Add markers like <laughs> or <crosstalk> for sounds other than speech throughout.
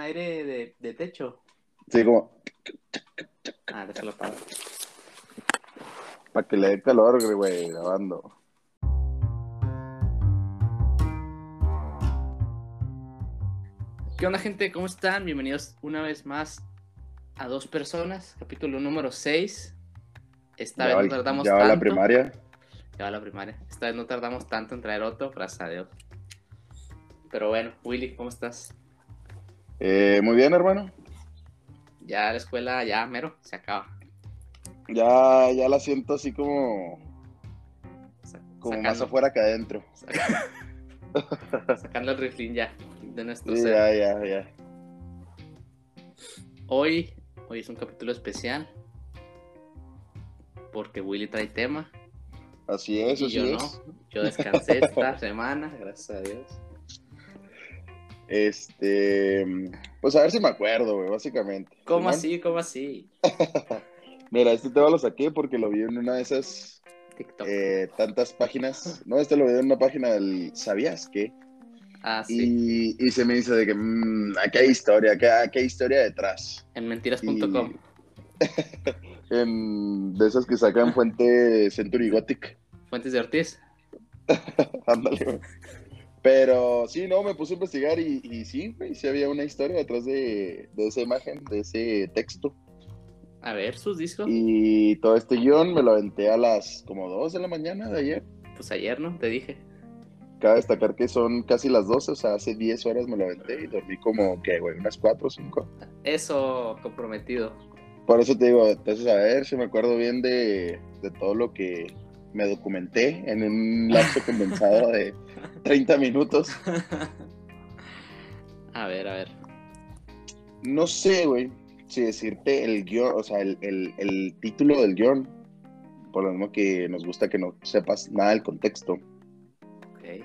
con aire de, de techo. Sí, como Ah, déjalo para. para que le dé calor, güey, grabando. ¿Qué onda, gente? ¿Cómo están? Bienvenidos una vez más a Dos Personas, capítulo número 6. Esta Ya vez va- no tardamos ya va tanto. la primaria. Ya va la primaria. Esta vez no tardamos tanto en traer otro, gracias a Dios. Pero bueno, Willy, ¿cómo estás? Eh, muy bien, hermano. Ya la escuela, ya mero, se acaba. Ya, ya la siento así como, Sa- como más sacando- afuera que adentro. saca- <laughs> sacando el riflín ya de nuestro Sí, ser. ya, ya, ya. Hoy, hoy es un capítulo especial. Porque Willy trae tema. Así es, y así yo es. no. Yo descansé esta <laughs> semana, gracias a Dios. Este, pues a ver si me acuerdo, güey, básicamente. ¿Cómo así? ¿Cómo así? <laughs> Mira, este tema lo saqué porque lo vi en una de esas TikTok. eh, tantas páginas. No, este lo vi en una página del ¿Sabías qué? ah, sí. Y, y se me dice de que mmm, aquí hay historia, aquí, aquí hay historia detrás. En mentiras.com. <laughs> En, de esas que sacan <laughs> Fuente Century Gothic. Fuentes de Ortiz. Ándale, güey. Pero sí, no, me puse a investigar y, y sí, güey, sí había una historia detrás de, de esa imagen, de ese texto. A ver, sus discos. Y todo este guion me lo aventé a las como 2 de la mañana de ayer. Pues ayer, ¿no? Te dije. Cabe destacar que son casi las 12, o sea, hace 10 horas me lo aventé y dormí como, ¿qué, güey? Unas 4 o 5. Eso comprometido. Por eso te digo, entonces a ver si me acuerdo bien de, de todo lo que me documenté en un lapso <laughs> condensado de 30 minutos. <laughs> a ver, a ver. No sé, güey, si decirte el guion, o sea, el, el- el título del guion, por lo mismo que nos gusta que no sepas nada del contexto. Ok.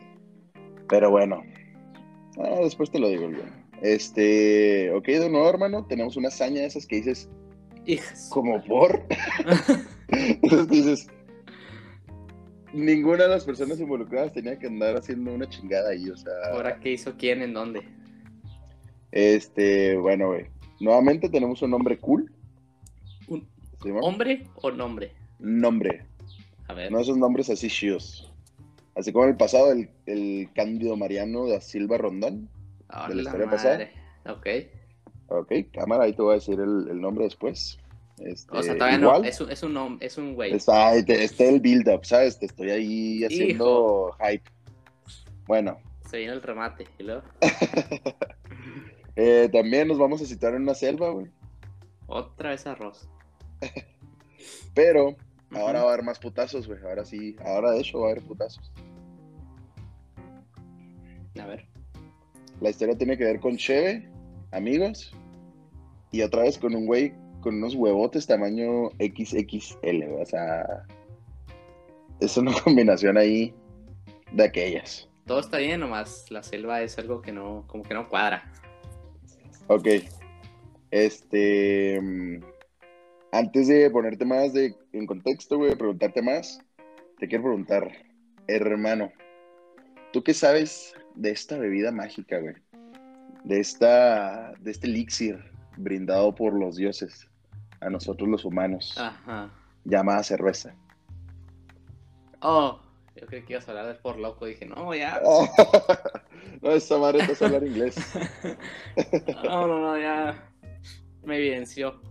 Pero bueno, ah, después te lo digo el guion. Este, ok, de nuevo, hermano, tenemos una hazaña de esas que dices, Hijas. como por. <laughs> <laughs> Entonces dices, ninguna de las personas involucradas tenía que andar haciendo una chingada ahí, o sea. ¿Ahora qué hizo quién? ¿En dónde? Este, bueno, güey. Nuevamente tenemos un nombre cool. ¿Un hombre o nombre? Nombre. A ver. No esos nombres así chidos. Así como en el pasado, el, el Cándido Mariano da Silva Rondón. Ah, de la la historia pasada. madre. Ok. Ok, cámara, ahí te voy a decir el, el nombre después. Este, O sea, todavía igual, no. Es un, es un, es un güey. Está, este, este el build-up, ¿sabes? Te estoy ahí haciendo hype. Bueno, Se viene el remate. Y luego, <laughs> eh, también nos vamos a citar en una selva, güey. otra vez arroz. <laughs> Pero ahora va a haber más putazos, güey. Ahora sí, ahora de hecho va a haber putazos. A ver. La historia tiene que ver con Cheve, amigos, y otra vez con un güey con unos huevotes tamaño XXL. O sea, es una <laughs> combinación ahí de aquellas. Todo está bien, nomás la selva es algo que no, como que no cuadra. Ok. Este. mm, Antes de ponerte más de, en contexto, güey, preguntarte más, te quiero preguntar, hermano, ¿tú qué sabes de esta bebida mágica, güey? De esta. de este elixir brindado por los dioses a nosotros los humanos, Ajá. llamada cerveza. Oh, yo creí que ibas a hablar del por loco. Dije, no, ya. <laughs> no, esa madre hace hablar inglés. <laughs> No, no, no, ya. Me evidenció.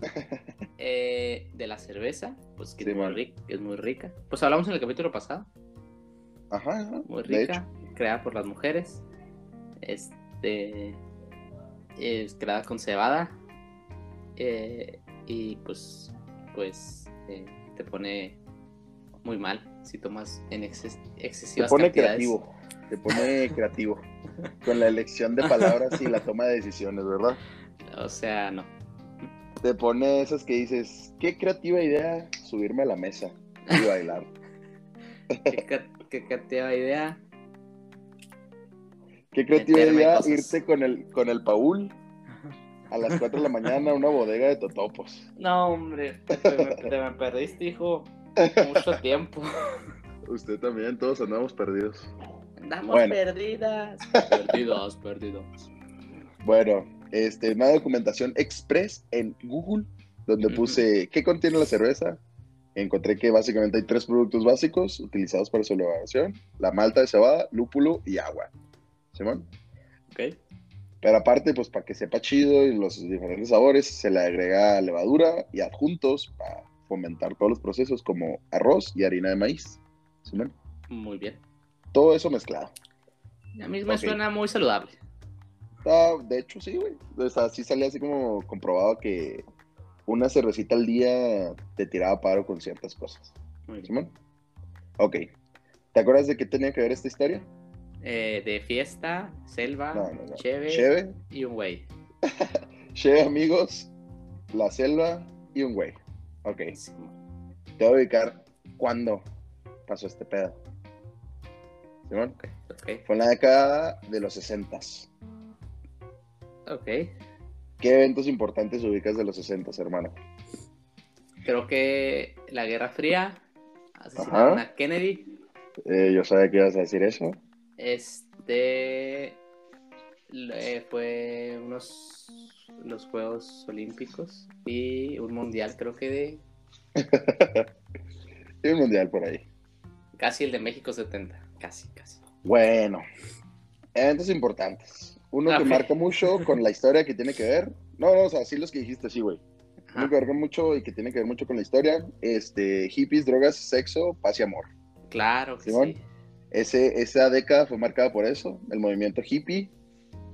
<laughs> Eh, de la cerveza, pues que Sí, es, muy rica, que es muy rica. Pues hablamos en el capítulo pasado. Ajá, ajá, Muy rica, creada por las mujeres. Este. Es creada con cebada. eh, y pues. Pues. eh, te pone muy mal si tomas en exces- Te excesivas pone cantidades. creativo. Te pone creativo. Con la elección de palabras y la toma de decisiones, ¿verdad? O sea, no. Te pone esas que dices, qué creativa idea subirme a la mesa y bailar. <laughs> ¿Qué, creativa idea? Qué creativa idea irte con el, con el Paul a las 4 de la mañana una bodega de totopos. No, hombre, te, me, te me perdiste, hijo. Mucho tiempo. Usted también, todos andamos perdidos. Andamos Bueno. perdidas. Perdidos, perdidos. Bueno, este, una documentación express en Google donde puse qué contiene la cerveza. Encontré que básicamente hay tres productos básicos utilizados para su elaboración: la malta de cebada, lúpulo y agua. ¿Simón? Ok. Pero aparte, pues para que sepa chido y los diferentes sabores, se le agrega levadura y adjuntos para fomentar todos los procesos como arroz y harina de maíz. ¿Simón? Muy bien. Todo eso mezclado. A mí me Ok. suena muy saludable. Ah, de hecho, sí, güey. O sea, sí salía así como comprobado que una cervecita al día te tiraba paro con ciertas cosas. Muy bien. ¿Simón? Ok. ¿Te acuerdas de qué tenía que ver esta historia? Eh, de fiesta, selva, No, no, no. cheve Cheve, y un güey. <laughs> Cheve, amigos, la selva y un güey. Ok. Sí. Te voy a ubicar cuándo pasó este pedo. ¿Simón? Ok, ok, Fue en la década de los 60. ok. ¿Qué eventos importantes ubicas de los 60, hermano? Creo que la Guerra Fría, asesinaron a Kennedy, Eh, yo sabía que ibas a decir eso. Este fue unos los Juegos Olímpicos y un mundial creo que de <laughs> Y un mundial por ahí. casi el de México 70, casi, casi. Bueno, eventos importantes. Uno que Ok. marca mucho con la historia que tiene que ver. No, no, o sea, sí los que dijiste, sí, güey. Uno que marca mucho y que tiene que ver mucho con la historia. Este, hippies, drogas, sexo, paz y amor. Claro que Simón. sí. Ese, esa década fue marcada por eso, el movimiento hippie,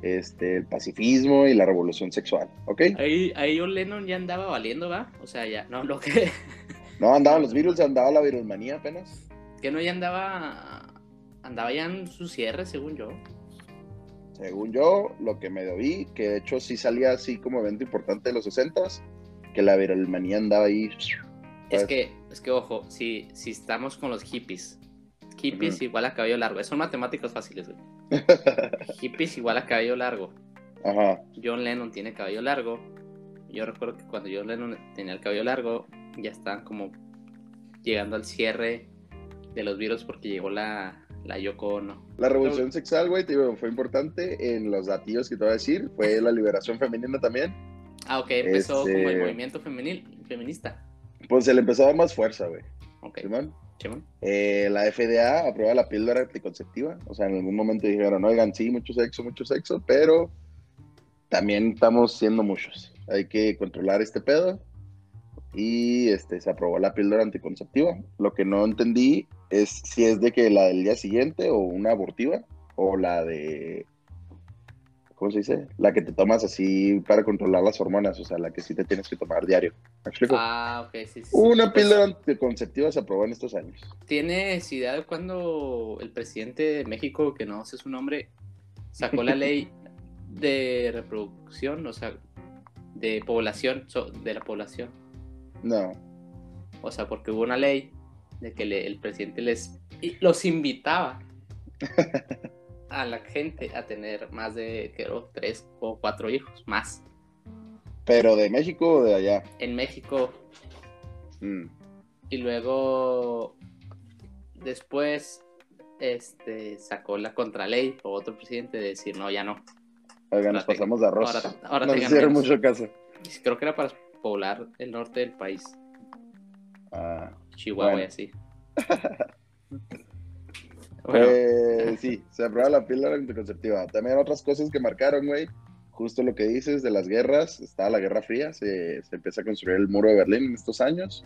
este, el pacifismo y la revolución sexual, ¿ok? Ahí, ahí John Lennon ya andaba valiendo, ¿va? O sea, ya, no, lo que, <laughs> No andaban los virus, andaba la virusmanía apenas. que no ya andaba, andaba ya en su cierre, según yo. Según yo, lo que me vi, que de hecho sí salía así como evento importante de los 60s, que la virusmanía andaba ahí. Es que, es que ojo, si, si estamos con los hippies, hippies igual a cabello largo, son matemáticas fáciles, güey. <laughs> Hippies igual a cabello largo. Ajá. John Lennon tiene cabello largo. Yo recuerdo que cuando John Lennon tenía el cabello largo, ya estaban como llegando al cierre de los virus porque llegó la, la Yoko Ono. La revolución sexual, güey, fue importante en los datillos que te voy a decir. Fue la liberación femenina también. Ah, ok, empezó Este- como el movimiento femenil, feminista. Pues se le empezó a dar más fuerza, güey. Ok, Simón. Simón. Eh, la FDA aprueba la píldora anticonceptiva. O sea, en algún momento dijeron, oigan, sí, mucho sexo, mucho sexo, pero también estamos siendo muchos. Hay que controlar este pedo. Y este, se aprobó la píldora anticonceptiva. Lo que no entendí es si es de que la del día siguiente o una abortiva o la de... ¿Cómo se dice? La que te tomas así para controlar las hormonas, o sea, la que sí te tienes que tomar diario. ¿Me explico? Ah, ok, sí. sí. Una Pues, píldora anticonceptiva se aprobó en estos años. ¿Tienes idea de cuando el presidente de México, que no sé su nombre, sacó la ley <laughs> de reproducción, o sea, de población, de la población? No. O sea, porque hubo una ley de que le- el presidente les los invitaba <laughs> a la gente a tener más de, creo, tres o cuatro hijos más. ¿Pero de México o de allá? En México Mm. Y luego, después, este, sacó la contraley o otro presidente de decir, no, ya no. Oiga, nos Ahora te- pasamos de arroz. ahora- ahora nos tengan hicieron mucho caso. Creo que era para poblar el norte del país, Ah, Chihuahua Bueno. y así. <laughs> Bueno, eh, sí, se aprobó la píldora anticonceptiva. También otras cosas que marcaron, güey. Justo lo que dices de las guerras. Está la Guerra Fría, se, se empieza a construir el muro de Berlín en estos años.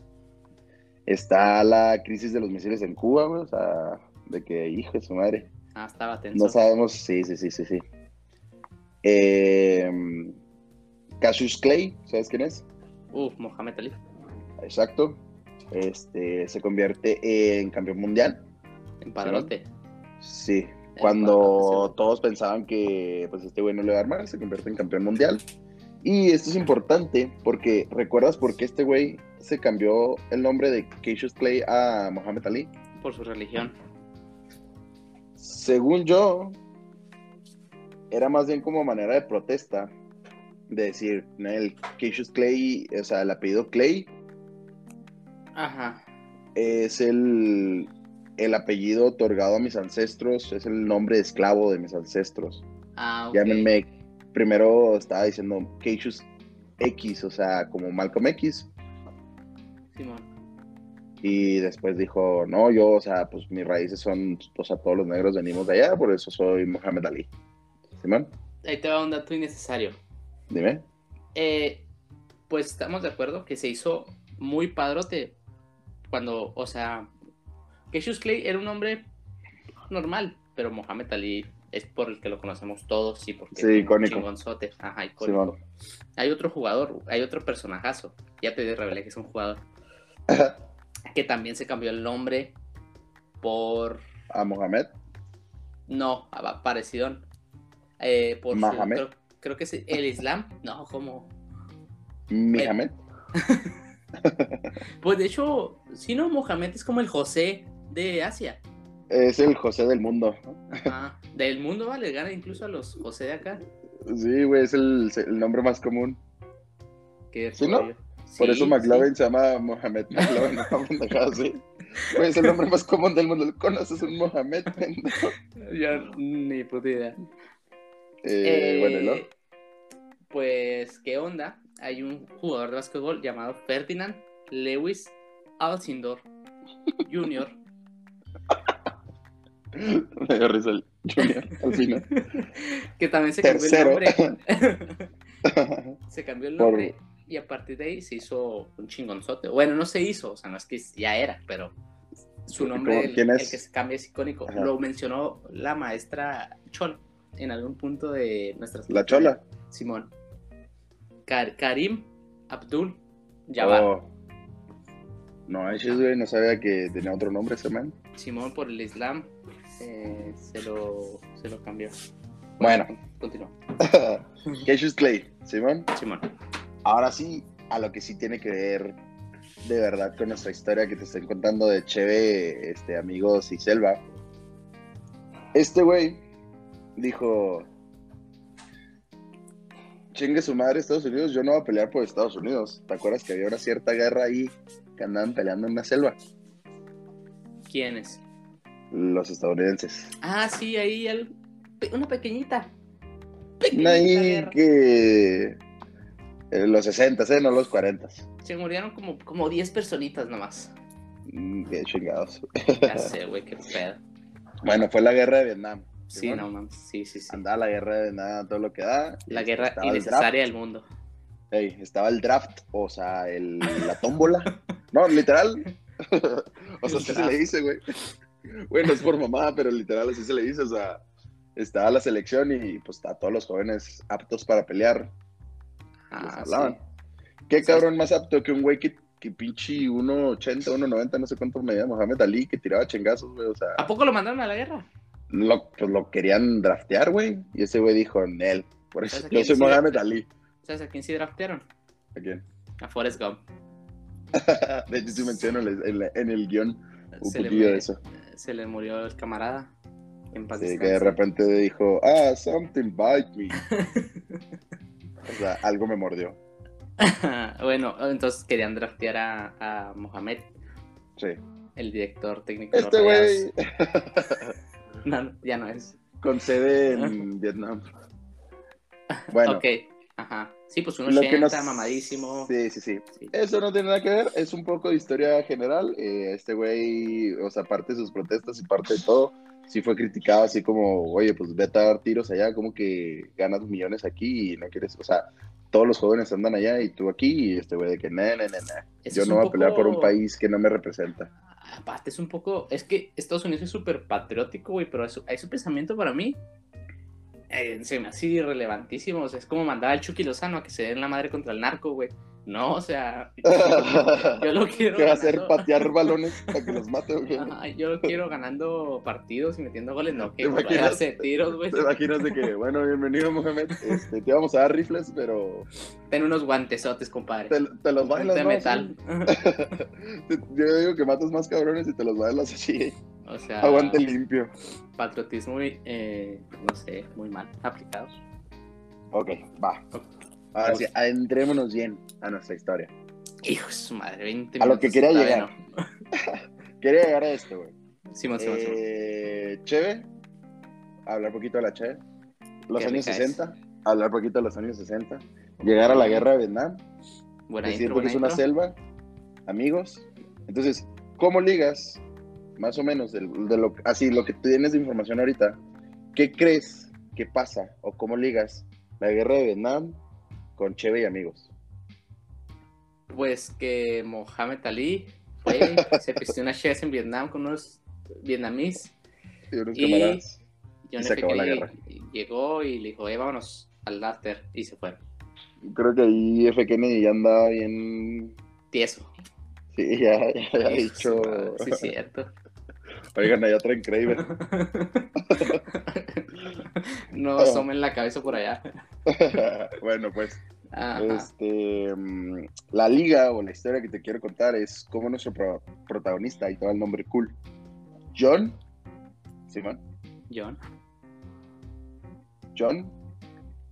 Está la crisis de los misiles en Cuba, güey. O sea, de que, hijo de su madre. ah, estaba tenso. No sabemos, sí, sí, sí, sí, sí. Eh, Cassius Clay, ¿sabes quién es? Uf, Mohamed Ali. Exacto. Este, se convierte en campeón mundial. En Padrote. Sí. Cuando padrote, todos pensaban que pues este güey no le va a armar, se convierte en campeón mundial. Y esto es importante porque ¿recuerdas por qué este güey se cambió el nombre de Cassius Clay a Muhammad Ali? Por su religión. Según yo, era más bien como manera de protesta de decir, el Cassius Clay, o sea, el apellido Clay Ajá. es el, el apellido otorgado a mis ancestros, es el nombre de esclavo de mis ancestros. Ah, ok. Llámenme primero estaba diciendo Cassius X, o sea, como Malcolm X, Simón. y después dijo, no, yo, o sea, pues mis raíces son, o sea, todos los negros venimos de allá, por eso soy Mohamed Ali. Simón, Ahí te va un dato innecesario. dime. Eh, pues estamos de acuerdo que se hizo muy padrote cuando, o sea, Cassius Clay era un hombre normal, pero Mohamed Ali es por el que lo conocemos todos y porque Sí, es icónico. chingonzote. Ajá, icónico. Simón. Hay otro jugador, hay otro personajazo. Ya te revelé que es un jugador <coughs> que también se cambió el nombre por A Mohamed. no, a- parecido. Eh, por su- Mahamed. creo, creo que es el Islam. No, como Mohamed. <laughs> Pues de hecho, si no, Mohamed es como el José de Asia. Es el José del mundo. Ajá. Del mundo, vale, gana incluso a los José de acá. Sí, güey, es el, el nombre más común. Qué ¿Sí, no? Por Sí, eso McLovin se llama Mohamed McLovin, no así. Güey, es el nombre más común del mundo. ¿Conoces un Mohamed? sí. Yo ni puta idea. Eh, Eh, bueno, ¿y luego? Pues, ¿qué onda? Hay un jugador de básquetbol llamado Ferdinand Lewis Alcindor Jr. <laughs> Me dio risa el Junior al final. <laughs> que también se cambió el nombre. <laughs> se cambió el Por- nombre y a partir de ahí se hizo un chingonzote. Bueno, no se hizo, o sea, no es que ya era, pero su nombre, el, que se cambia es icónico. Ajá. Lo mencionó la maestra Chol en algún punto de nuestras La chola. Simón. Kar- Karim Abdul Jabbar. Oh. No, ese güey, no sabía que tenía otro nombre ese man. Simón por el Islam eh, se, lo, se lo cambió. Bueno. Continúa. <laughs> Cassius Clay, Simón. Simón. Ahora sí, a lo que sí tiene que ver de verdad con nuestra historia que te estoy contando de Cheve, este, amigos y Selva. Este güey dijo, chingue su madre Estados Unidos, yo no voy a pelear por Estados Unidos. ¿Te acuerdas que había una cierta guerra ahí que andaban peleando en la selva? ¿Quién es? Los estadounidenses. Ah, sí, ahí pe- una pequeñita. Pequeñita Ahí que... en los 60, ¿eh? No los 40. Se murieron como, como 10 personitas nomás. Mm, Qué chingados. Ya sé, güey, qué pedo. <laughs> Bueno, fue la guerra de Vietnam. Sí, Simón. no mames. Sí, sí, sí. Andaba la guerra de nada, todo lo que da. La guerra el innecesaria del mundo. draft. Ey, estaba el draft, o sea, el, la tómbola. No, literal. <laughs> <laughs> o sea, El así se le dice, güey. Bueno, es por mamá, pero literal así se le dice. O sea, estaba la selección y pues está todos los jóvenes aptos para pelear. Ah, sí. ¿Qué cabrón más apto que un güey que, que pinche 1.80, 1.90, no sé cuánto medía Mohamed Ali, que tiraba chingazos, güey? O sea, ¿A poco lo mandaron a la guerra? lo, pues lo querían draftear, güey. Y ese güey dijo, Nel. Por eso ¿Sabes a yo soy sí Mohamed? Ali. ¿Sabes a quién sí draftearon? ¿A quién? A Forrest Gump. <laughs> De hecho, sí menciono en el, en el guion un Se poquillo de eso. Se le murió el camarada. En paz Sí, que de repente dijo, ah, something bite me. <laughs> o sea, algo me mordió. <laughs> bueno, entonces querían draftear a, a Mohamed, Sí. el director técnico. Este güey No, <laughs> no, ya no es. con sede en Vietnam. Bueno, Ok, ajá. Sí, pues un lo que 80, nos- mamadísimo. Sí, sí, sí. Sí. Eso no tiene nada que ver, es un poco de historia general. Eh, este güey, o sea, parte de sus protestas y parte de todo, sí fue criticado así como, oye, pues vete a dar tiros allá, como que ganas millones aquí y no quieres, o sea, todos los jóvenes andan allá y tú aquí, y este güey de que, no, no, no, Yo no voy a pelear por un poco- país que no me representa. Aparte es un poco, es que Estados Unidos es súper patriótico, güey, pero eso, ese pensamiento para mí eh, se me hace irrelevantísimo. O sea, es como mandar al Chucky Lozano a que se den la madre contra el narco, güey. No, o sea, <laughs> yo lo quiero. ¿Qué va a hacer? ¿Patear balones para que los mate? Ajá, yo lo quiero ganando partidos y metiendo goles, no que ¿Te imaginas? hace tiros, güey. ¿Te imaginas de que, bueno, bienvenido, Mohamed? Este, te vamos a dar rifles, pero Ten unos guantesotes, compadre. te, te los bailas, de metal. <laughs> Yo digo que matas más cabrones y te los bailas así. O sea, Aguante limpio. patriotismo, eh, no sé, muy mal aplicado. Ok, va. Ahora sí, adentrémonos bien a nuestra historia. Hijo de su madre, 20 A lo que minutos quería llegar. <laughs> Quería llegar a esto, güey. no. Simón, Simón. Eh, Cheve, hablar poquito de la Cheve. Los años rica es. 60. hablar poquito de los años 60, llegar a la guerra de Vietnam, Buena decir intro, que es buena una intro. selva, amigos. Entonces, ¿cómo ligas, más o menos, del- de, lo, así, lo que tienes de información ahorita, qué crees que pasa o cómo ligas la guerra de Vietnam con Cheve y amigos? Pues que Mohamed Ali <laughs> fue, se pisteó una chess en Vietnam con unos vietnamíes. Y unos Y- camaradas. John Y se acabó la guerra. llegó y le dijo, eh, vámonos al after. Y se fueron. Creo que ahí F. Kennedy ya andaba bien. Tieso. Sí, ya, ya de dicho. Sí, cierto. Oigan, allá traen Craven. <laughs> no asomen la cabeza por allá. <laughs> bueno, pues. Ajá. Este, mm, la liga o la historia que te quiero contar es cómo nuestro pro- protagonista, y todo el nombre cool, John, Simón, John. John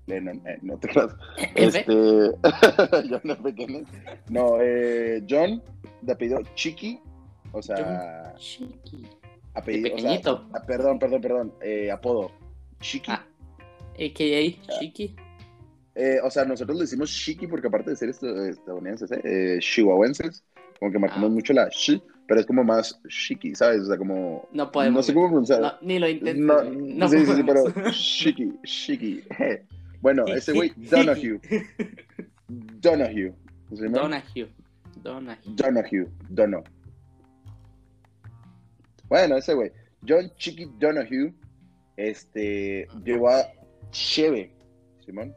Lennon, eh, no te creas. Este, <laughs> John F. Kennedy. No, eh, John, de apellido Chiqui, o sea, Chiqui. Apellido, o sea, pequeñito. ah, perdón, perdón, perdón, eh, apodo, Chiqui. Ah. AKA Chiqui. Eh, o sea, nosotros le decimos Chiqui porque aparte de ser esto- estadounidenses, eh, eh, chihuahuenses, como que marcamos Ah. mucho la chi, pero es como más chiqui, ¿sabes? O sea, como... No podemos. no sé cómo pronunciar. No, ni lo intentes. No. No sí, sí, sí, pero chiqui, chiqui. <laughs> Bueno, ese güey, Donahue. <laughs> Donahue. ¿Se llama? Donahue. Donahue. Donahue. Bueno, ese güey. John Chiqui Donahue, este, llevó a Cheve, Simón,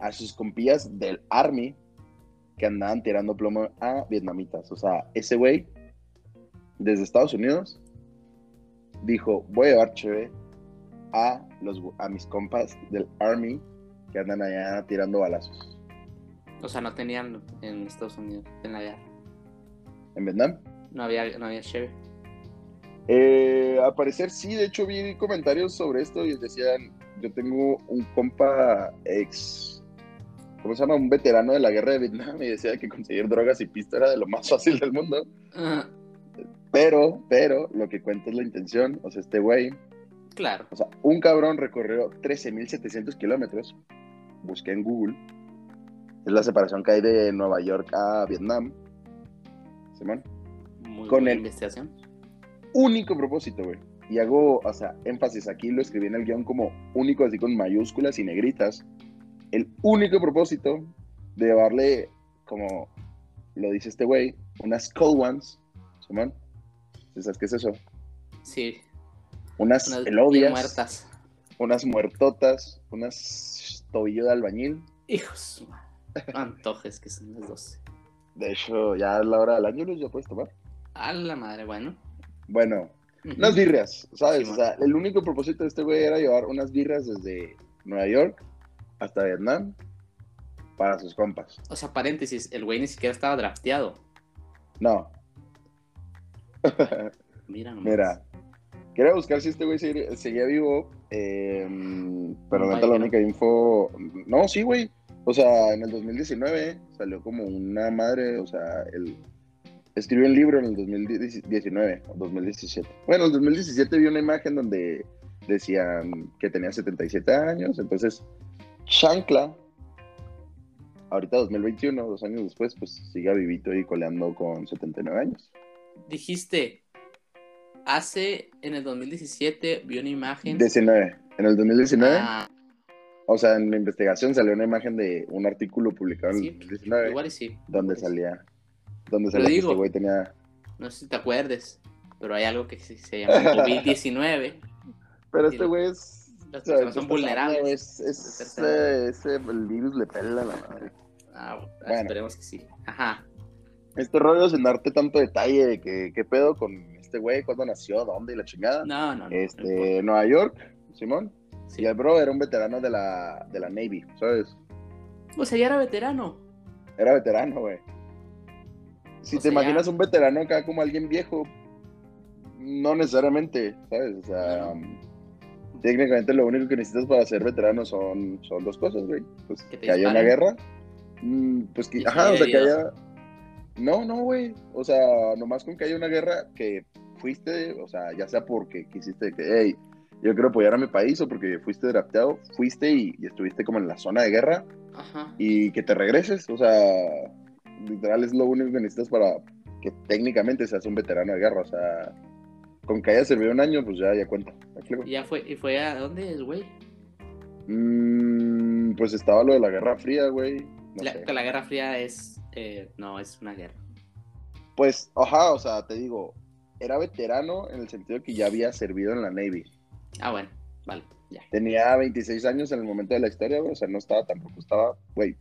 a sus compillas del Army que andaban tirando plomo a vietnamitas. O sea, ese güey, desde Estados Unidos, dijo, voy a llevar Cheve a, los, a mis compas del Army que andan allá tirando balazos. O sea, no tenían en Estados Unidos, en la guerra. ¿En Vietnam? No había, no había Chevy. Eh, al parecer sí, de hecho vi comentarios sobre esto y decían, yo tengo un compa ex, ¿cómo se llama? Un veterano de la guerra de Vietnam y decía que conseguir drogas y pista era de lo más <laughs> fácil del mundo. Pero, pero, lo que cuenta es la intención, o sea, este güey, claro. o sea, un cabrón recorrió 13.700 kilómetros, busqué en Google, es la separación que hay de Nueva York a Vietnam, Simón. Muy Con buena el- investigación. Único propósito, güey. Y hago, o sea, énfasis aquí, lo escribí en el guion como único, así con mayúsculas y negritas. El único propósito de llevarle, como lo dice este güey, unas cold ones, Simón. ¿Sabes qué es eso? Sí. Unas Unas elodias, muertas. unas muertotas, unas tobillo de albañil. Hijos. Antojes que son las 12. De hecho, ya es la hora del año, ya puedes tomar. A la madre, bueno. Bueno, unas birrias, ¿sabes? O sea, el único propósito de este güey era llevar unas birras desde Nueva York hasta Vietnam para sus compas. O sea, paréntesis, el güey ni siquiera estaba drafteado. No, Mira nomás. mira, quería buscar si este güey seguía, seguía vivo, eh, pero No, neta la única info... No, sí, güey. O sea, en el 2019 salió como una madre, o sea, él escribió un libro en el 2019 o 2017. Bueno, en el 2017 vi una imagen donde decían que tenía 77 años, entonces Chancla, ahorita 2021, dos años después, pues sigue vivito y coleando con 79 años. Dijiste, hace en el 2017 vi una imagen. 19. En el 2019, Ah, o sea, en la investigación salió una imagen de un artículo publicado en sí, el 2019 igual y sí. donde igual y sí. Donde salía que digo- este güey tenía... No sé si te acuerdes, pero hay algo que se, se llama <laughs> COVID-19. Pero este güey es... Las o sea, personas son vulnerables. Es, es- ese, virus le pela la madre. Ah, Bueno. esperemos que sí. Ajá. Este rollo sin darte tanto detalle de que qué pedo con este güey, cuándo nació, dónde y la chingada. No, no, no. no este, Nueva York, Simón. Sí. Y el bro era un veterano de la, de la Navy, ¿sabes? O sea, ya era veterano. Era veterano, güey. Si O te sea, imaginas un veterano acá como alguien viejo, no necesariamente, ¿sabes? O sea, técnicamente lo único que necesitas para ser veterano son, son dos cosas, güey. Pues Que que, haya una guerra. mm, pues que, ajá, o sea, que haya... No, no, güey. O sea, nomás con que haya una guerra que fuiste, o sea, ya sea porque quisiste que, hey, yo quiero apoyar a mi país o porque fuiste drafteado, fuiste y, y estuviste como en la zona de guerra Ajá. y que te regreses. O sea, literal es lo único que necesitas para que técnicamente seas un veterano de guerra. O sea, con que haya servido un año, pues ya, ya cuenta. ¿Me explico? ¿Y ya fue, ¿Y fue a dónde es, güey? Mm, pues estaba lo de la Guerra Fría, güey. No La, Guerra Fría es. eh, no, es una guerra. Pues, ajá, o sea, te digo, era veterano en el sentido que ya había servido en la Navy. Ah, bueno, vale, ya. Tenía 26 años en el momento de la historia, güey. O sea, no estaba tampoco, estaba, güey,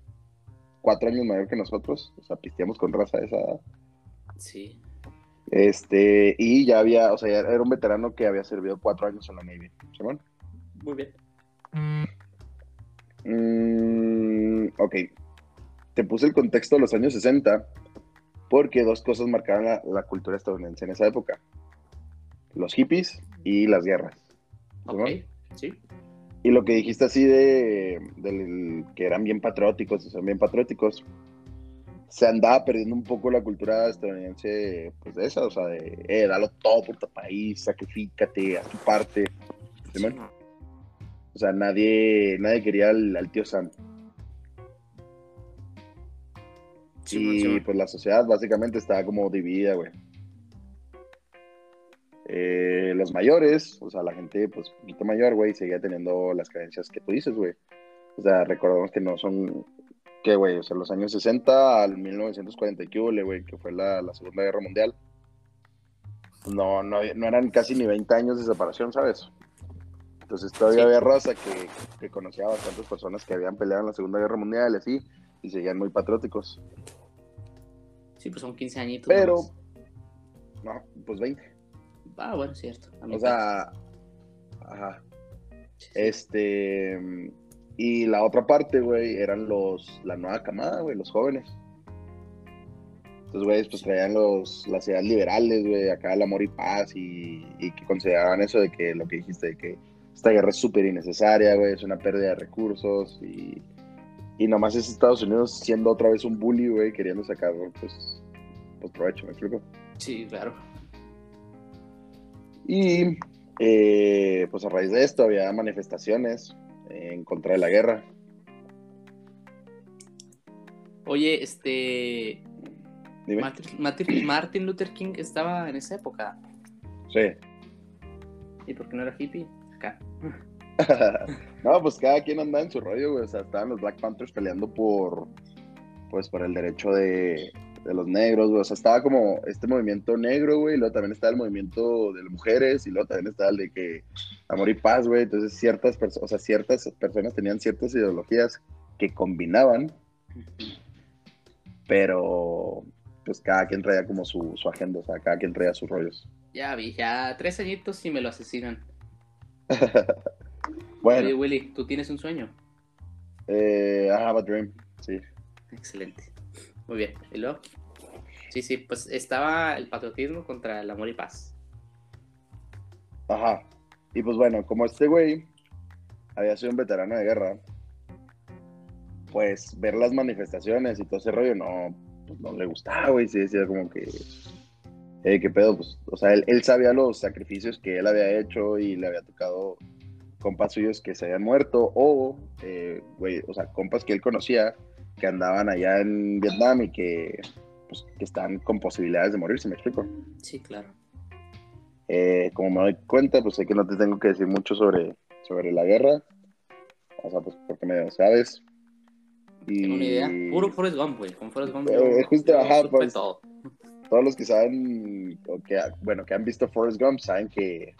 cuatro años mayor que nosotros. O sea, pisteamos con raza de esa edad. Sí. Este, y ya había, o sea, ya era un veterano que había servido cuatro años en la Navy. ¿Simón? Muy bien. Mm, ok. Te puse el contexto de los años 60 porque dos cosas marcaron la, la cultura estadounidense en esa época. Los hippies y las guerras. Ok. ¿Simón? Sí. Y lo que dijiste así de, que eran bien patrióticos, y son bien patrióticos, se andaba perdiendo un poco la cultura estadounidense, pues de esa, o sea, de, eh, dalo todo por tu país, sacrifícate, haz tu parte. O sea, nadie, nadie quería al, al tío Sam. Y pues la sociedad básicamente estaba como dividida, güey. Eh, los mayores, o sea, la gente pues un poquito mayor, güey, seguía teniendo las creencias que tú dices, güey. O sea, recordemos que no son, ¿qué, güey? O sea, los años 60 al 1940, ¿qué hubo, güey? Que fue la, la Segunda Guerra Mundial. No, no, no eran casi ni 20 años de separación, ¿sabes? Entonces todavía Sí. había raza que, que conocía a bastantes personas que habían peleado en la Segunda Guerra Mundial y así, y seguían muy patrióticos. Sí, pues son 15 añitos. Pero, no, pues 20. Ah, bueno, cierto. a O sea, ajá. Sí, sí. Este. Y la otra parte, güey, eran los. La nueva camada, güey, los jóvenes. Entonces, güey, pues traían los, las ideas liberales, güey, acá el amor y paz, y, y que consideraban eso de que lo que dijiste, de que esta guerra es súper innecesaria, güey, es una pérdida de recursos, y, y nomás es Estados Unidos siendo otra vez un bully, güey, queriendo sacar, pues, pues provecho, ¿me explico? Sí, claro. Y eh, pues a raíz de esto había manifestaciones en contra de la guerra. Oye, este. Dime. Martin, Martin- Martin Luther King estaba en esa época. Sí. ¿Y por qué no era hippie? Acá. <laughs> no, pues cada quien anda en su rollo, güey. O sea, estaban los Black Panthers peleando por, pues, por el derecho de, de los negros, güey. O sea, estaba como este movimiento negro, güey. Y luego también estaba el movimiento de las mujeres. Y luego también estaba el de que amor y paz, güey. Entonces, ciertas personas, o sea, ciertas personas tenían ciertas ideologías que combinaban, pero pues cada quien traía como su, su agenda, o sea, cada quien traía sus rollos. Ya vi, ya tres añitos y me lo asesinan. <laughs> bueno, Oye, Willy, ¿tú tienes un sueño? eh, I have a dream, sí. Excelente. Muy bien. ¿Y luego? Sí, sí, pues estaba el patriotismo contra el amor y paz. Ajá. Y pues bueno, como este güey había sido un veterano de guerra, pues ver las manifestaciones y todo ese rollo no, pues, no le gustaba, güey. Sí decía como que, eh, qué pedo, pues, o sea, él, él sabía los sacrificios que él había hecho y le había tocado compas suyos que se habían muerto o, eh, güey, o sea, compas que él conocía que andaban allá en Vietnam y que, pues, que están con posibilidades de morirse, ¿me explico? Sí, claro. Eh, como me doy cuenta, pues sé que no te tengo que decir mucho sobre, sobre la guerra. O sea, pues porque me sabes. Y Tengo una idea. Puro Forrest Gump, güey. Con Forrest Gump. Eh, justo, ajá, pues. todo. todos los que saben, o que, bueno, que han visto Forrest Gump, saben que,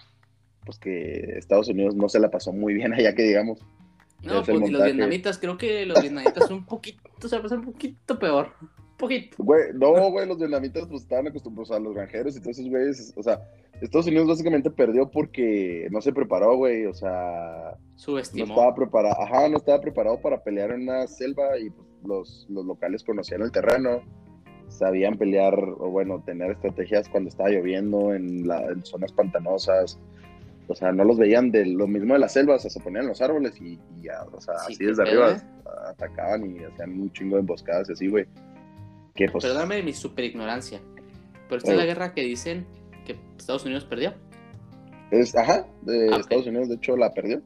pues que Estados Unidos no se la pasó muy bien allá que digamos. No, pues y los vietnamitas, creo que los vietnamitas son un poquito, se la pasan un poquito peor. Un poquito. Güey, no, güey, los vietnamitas pues estaban acostumbrados a los granjeros y todos esos güeyes, o sea, Estados Unidos básicamente perdió porque no se preparó, güey, o sea, no Subestimó. estaba preparado, ajá, no estaba preparado para pelear en una selva y pues, los, los locales conocían el terreno, sabían pelear o bueno, tener estrategias cuando estaba lloviendo en, la, en zonas pantanosas, o sea, no los veían de lo mismo de la selva, o sea, se ponían en los árboles y, y ya, o sea, Sí, así desde pedo, arriba ¿eh? atacaban y hacían un chingo de emboscadas y así, güey. Que pues, Perdóname mi super ignorancia. Pero esta es Eh. la guerra que dicen que Estados Unidos perdió. Es, ajá, de Ah. Estados Unidos, de hecho la perdió.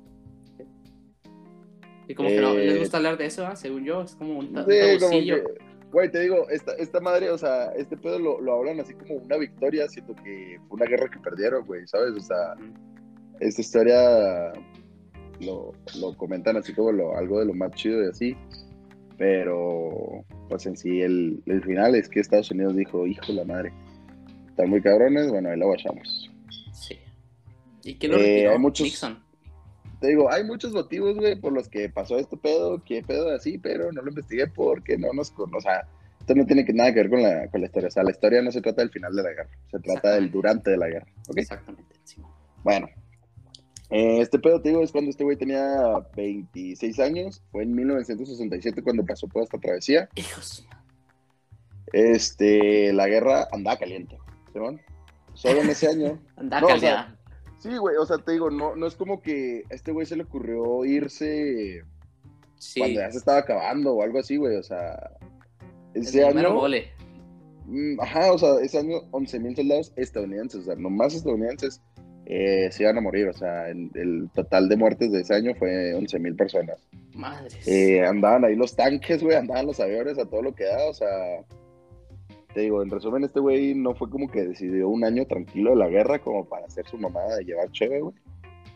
Y como que no Eh, les gusta hablar de eso, ¿ah? según yo, es como un, Sí, como tabucillo. que, güey, te digo, esta, esta madre, o sea, este pedo lo, lo hablan así como una victoria, siento que fue una guerra que perdieron, güey, ¿sabes? O sea. Esta historia lo, lo comentan así como lo, algo de lo más chido y así, pero pues en sí el, el final es que Estados Unidos dijo, hijo de la madre, están muy cabrones, bueno, ahí lo guachamos. Sí. ¿Y quién lo Eh, hay muchos- Nixon. Te digo, hay muchos motivos, güey, por los que pasó este pedo, qué pedo así, pero no lo investigué porque no nos con, o sea, esto no tiene que, nada que ver con la, con la historia, o sea, la historia no se trata del final de la guerra, se trata del durante de la guerra, ¿ok? Exactamente. sí. Bueno, eh, este pedo, te digo, es cuando este güey tenía 26 años, fue en 1967 cuando pasó toda esta travesía, Hijos. este, la guerra andaba caliente, ¿sí, Solo en ese año, <laughs> Anda, No, o caldeada. sea, sí, güey, o sea, te digo, no, no es como que a este güey se le ocurrió irse sí. cuando ya se estaba acabando o algo así, güey, o sea, El ese primero año, mm, ajá, o sea, ese año 11 mil soldados estadounidenses, o sea, nomás estadounidenses eh, se iban a morir, o sea, el, el total de muertes de ese año fue 11 mil personas. Madres. Eh, andaban ahí los tanques, güey, andaban los aviones a todo lo que da, o sea, te digo, en resumen, este güey no fue como que decidió un año tranquilo de la guerra como para hacer su mamada de llevar chévere, güey,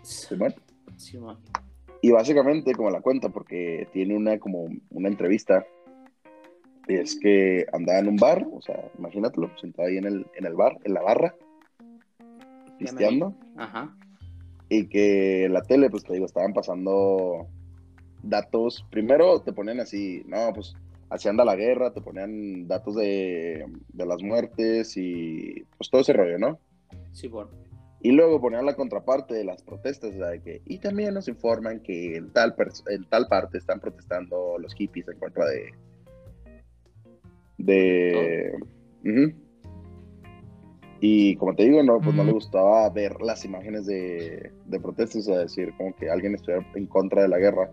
Simón. Simón. Y básicamente, como la cuenta, porque tiene una como una entrevista, es que andaba en un bar, o sea, imagínatelo, sentado ahí en el, en el bar, en la barra, pisteando, Ajá. y que en la tele, pues te digo, estaban pasando datos, primero te ponían así, no, pues así anda la guerra, te ponían datos de, de las muertes y pues todo ese rollo, ¿no? Simón. Y luego ponían la contraparte de las protestas, o sea, de que, y también nos informan que en tal, en tal parte están protestando los hippies en contra de... de... Y como te digo, no, pues no le gustaba ver las imágenes de, de protestas, o sea, decir, como que alguien estuviera en contra de la guerra.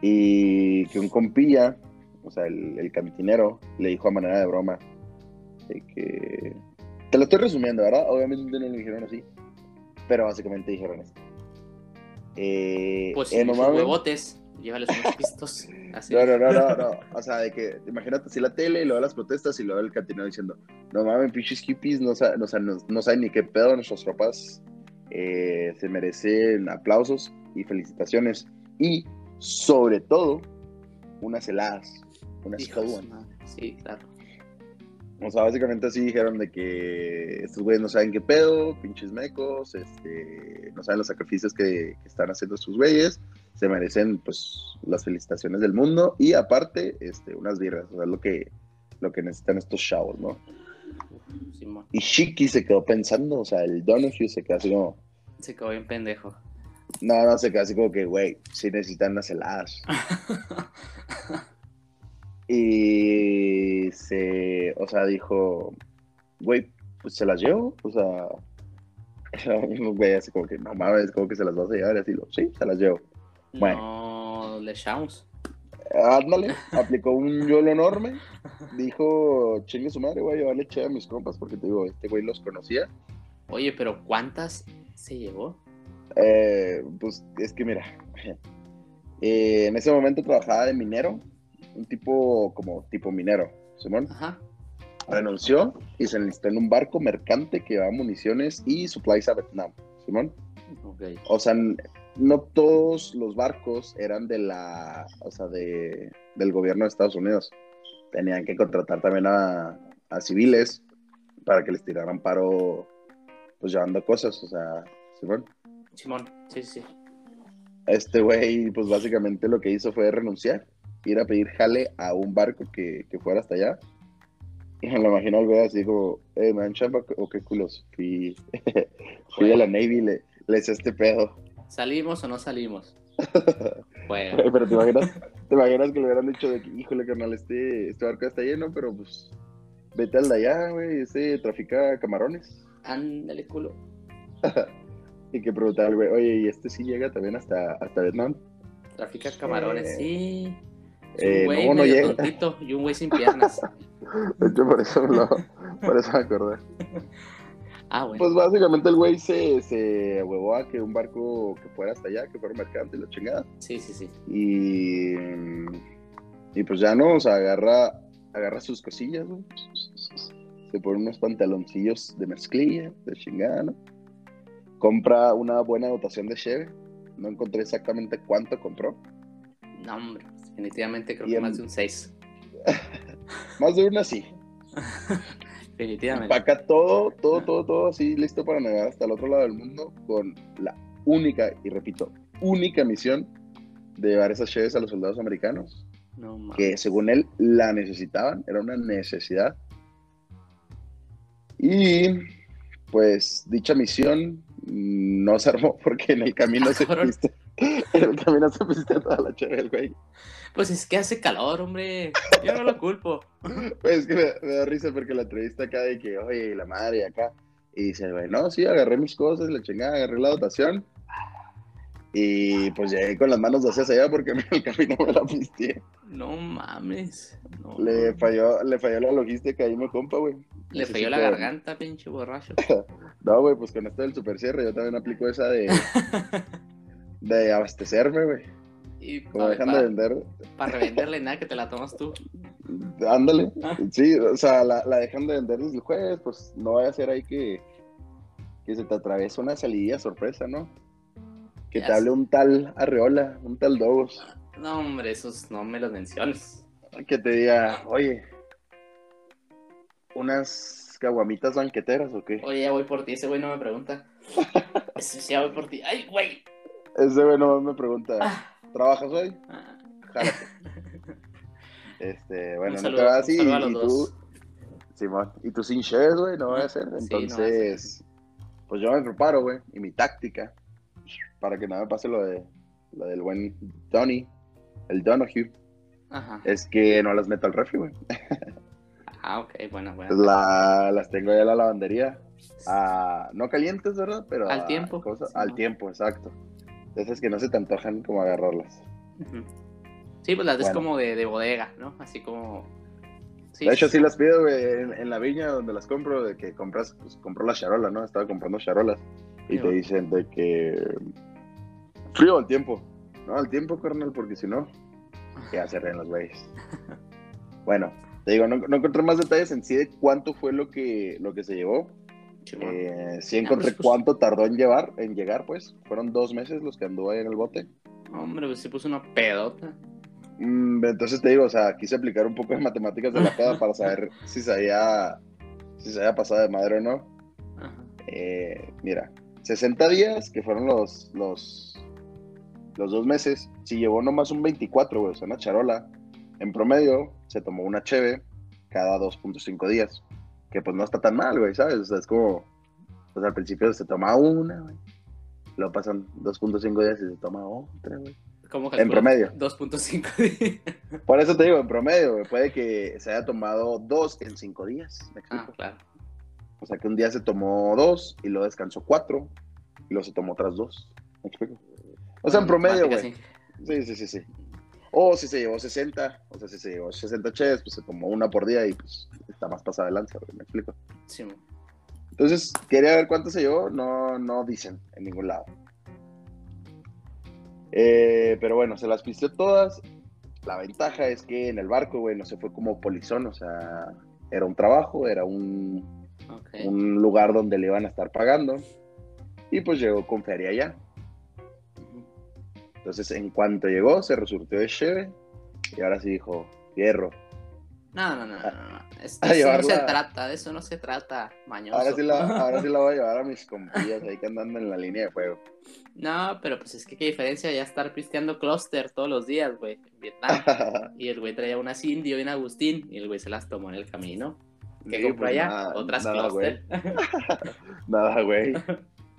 Y que un compilla, o sea, el, el cantinero, le dijo a manera de broma, de que te lo estoy resumiendo, ¿verdad? Obviamente no lo dijeron así, pero básicamente dijeron esto. Eh, Pues eh, no mames. huevotes. Llévales unos <laughs> pistos. Así. No, no, no, no, no. <laughs> O sea, de que imagínate así la tele y luego las protestas y luego el cantinero diciendo, no mames, pinches hippies, no, no, no, no saben ni qué pedo, nuestras tropas eh, se merecen aplausos y felicitaciones. Y sobre todo, unas heladas, unas Hijos. Sí, claro. O sea, básicamente así dijeron de que estos güeyes no saben qué pedo, pinches mecos, este, no saben los sacrificios que, que están haciendo estos güeyes, se merecen pues las felicitaciones del mundo y aparte, este, unas birras, o sea, es lo que, lo que necesitan estos chavos, ¿no? Simón. Y Shiki se quedó pensando, o sea, el Donahue se quedó así como, Se quedó bien pendejo. no, no, se quedó así como que, güey, sí necesitan unas heladas. <laughs> Y se, o sea, dijo, güey, pues se las llevo, o sea, <laughs> güey, así como que, no mames, como que se las vas a llevar, y así, lo, sí, se las llevo. Bueno. No le echamos. Ándale, aplicó un yolo enorme, dijo, chingue su madre, güey, yo le eché a mis compas, porque te digo, este güey los conocía. Oye, pero ¿cuántas se llevó? Eh, pues es que mira, eh, en ese momento trabajaba de minero, un tipo como tipo minero, Simón. Ajá. renunció y se enlistó en un barco mercante que llevaba municiones y supplies a Vietnam, Simón. Ok. O sea, no todos los barcos eran de la, o sea, de, del gobierno de Estados Unidos. Tenían que contratar también a, a civiles para que les tiraran paro, pues llevando cosas, o sea, Simón. Simón, sí, sí. Este güey, pues básicamente lo que hizo fue renunciar, ir a pedir jale a un barco que, que fuera hasta allá. Y me lo imagino al güey así como, eh, me dan chamba o qué culos. Fui, <laughs> fui a la Navy y le, le hice este pedo. ¿Salimos o no salimos? <laughs> Bueno, Pero te imaginas, te imaginas que le hubieran dicho de que, híjole, carnal, este, este barco está lleno, pero pues vete al de allá, güey, ese trafica camarones. ándale culo. <laughs> Y que preguntar al güey, oye, ¿y este sí llega también hasta, hasta Vietnam? Trafica camarones, Eh, sí. Es eh, un güey no, no medio llega. tontito y un güey sin piernas. <laughs> De hecho, por eso, lo, por eso me acordé. Ah, bueno. Pues básicamente el güey se, se huevó a que un barco que fuera hasta allá, que fuera mercante y la chingada. Sí, sí, sí. Y, y pues ya no, o sea, agarra, agarra sus cosillas, güey. Se pone unos pantaloncillos de mezclilla, de chingada, ¿no? Compra una buena dotación de cheve. No encontré exactamente cuánto compró. No, hombre, definitivamente creo Y que en- más de un 6. <laughs> Más de una sí. <laughs> Definitivamente. Empaca todo, todo, todo, todo así listo para navegar hasta el otro lado del mundo con la única, y repito, única misión de llevar esas cheves a los soldados americanos, No que según él la necesitaban, era una necesidad. Y pues dicha misión no se armó porque en el camino se piste, en el camino se piste toda la cheve del güey. Pues es que hace calor, hombre. Yo no lo culpo. Pues es que me, me da risa porque la entrevista acá de que, oye, la madre acá. Y dice, güey, no, sí, agarré mis cosas, la chingada, agarré la dotación. Y pues llegué con las manos vacías allá porque <laughs> en el camino me la pisteé. No mames. No, Le falló, le falló la logística ahí, mi compa, güey. Le falló la garganta, pinche borracho. <laughs> No, güey, pues con esto del super cierre, yo también aplico esa de, <laughs> de abastecerme, güey. Y Como para, dejan de vender, revenderle nada que te la tomas tú. <laughs> ándale. Ah. Sí, o sea, la, la dejan de vender desde el jueves, pues no vaya a ser ahí que, que se te atraviesa una salidilla sorpresa, ¿no? Que Ya te hable un tal Arreola, un tal Dogos, No, hombre, esos no me los menciones. que te diga, oye, unas caguamitas banqueteras o qué. Oye, ya voy por ti, ese güey no me pregunta. <laughs> Ese ya voy por ti. ¡Ay, güey! Ese güey nomás me pregunta, Ah, ¿trabajas hoy? ah. Jálate. <laughs> Este, bueno, no te va un así y, y tú. Simón, y tú sin shares, güey, no va a ser. Sí, no a Entonces, pues yo me preparo, güey, y mi táctica, para que no me pase lo de lo del buen Donny, el Donahue, Ajá. es que no las meto al refri, güey. <laughs> Ah, ok, bueno, Pues bueno. la- las tengo ahí en la lavandería, ah, no calientes, ¿verdad? Pero Al tiempo, sí, al ¿no? tiempo, exacto. Esas que no se te antojan como agarrarlas. Sí, pues las Bueno. como de, de bodega, ¿no? Así como. Sí, de hecho, sí las pido, güey, en, en la viña donde las compro, de que compras, pues compró la charola, ¿no? Estaba comprando charolas. Y te bueno. dicen de que frío al tiempo. No, al tiempo, carnal, porque si no, ya se ríen los güeyes. <laughs> Bueno, te digo, no, no encontré más detalles en sí de cuánto fue lo que, lo que se llevó. Simón. Eh, sí encontré pues, pues. cuánto tardó en llevar, en llegar, pues. Fueron dos meses los que anduvo ahí en el bote. Hombre, pues se puso una pedota. Mm, entonces te digo, o sea, quise aplicar un poco de matemáticas de la peda <laughs> para saber si se había, si se había pasado de madre o no. Ajá. Eh, mira, 60 días, que fueron los, los, los dos meses, si llevó nomás un 24, güey, o sea, una charola, en promedio se tomó una cheve cada 2.5 días, que pues no está tan mal, güey, ¿sabes? O sea, es como, pues al principio se toma una, güey, luego pasan 2.5 días y se toma otra, güey. ¿Cómo En promedio. 2.5 días. Por eso te digo, en promedio, güey, puede que se haya tomado dos en cinco días, ¿me explico? Ah, claro. O sea, que un día se tomó dos y luego descansó cuatro y luego se tomó otras dos. ¿Me explico? O sea, en promedio, Matemáticas, güey. sí. Sí, sí, sí, sí. O si se llevó 60, o sea, si se llevó 60 cheves, pues tomó una por día y pues está más pasada de lanza, ¿me explico? Simón. Entonces, quería ver cuánto se llevó, no, no dicen en ningún lado. Eh, pero bueno, se las pisteó todas. La ventaja es que en el barco, güey, no se fue como polizón, o sea, era un trabajo, era un, un lugar donde le iban a estar pagando. Y pues llegó con feria ya. Entonces, en cuanto llegó, se resurtió de cheve y ahora sí dijo, hierro. No, no, no, no, no. Es- A de eso no se trata, de eso no se trata, mañoso. Ahora sí, la, <laughs> ahora sí la voy a llevar a mis compillas ahí que andan en la línea de fuego. No, pero pues es que qué diferencia ya estar pisteando cluster todos los días, güey, en Vietnam. <laughs> Y el güey traía unas indio y un Agustín y el güey se las tomó en el camino. ¿Qué Sí, compró pues, allá? nada- Otras nada, cluster. <laughs> Nada, güey.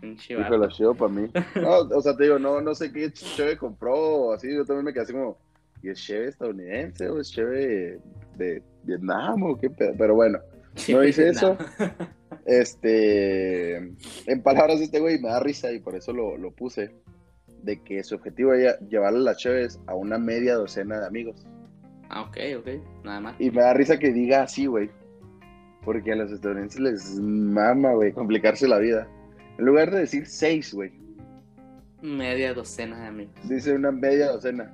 Pinche Hijo, lo chido para mí. No, o sea, te digo, no, no sé qué cheve compró así. Yo también me quedé así como, ¿y es cheve estadounidense o es cheve de Vietnam o qué pedo? Pero bueno, no hice eso. <laughs> Este, en palabras de este güey, me da risa y por eso lo, lo puse, de que su objetivo era llevarle las cheves a una media docena de amigos. Ah, ok, ok, nada más. Y me da risa que diga así, güey. Porque a los estadounidenses les mama, güey, complicarse la vida. En lugar de decir seis, güey, Media docena de amigos. dice una media docena.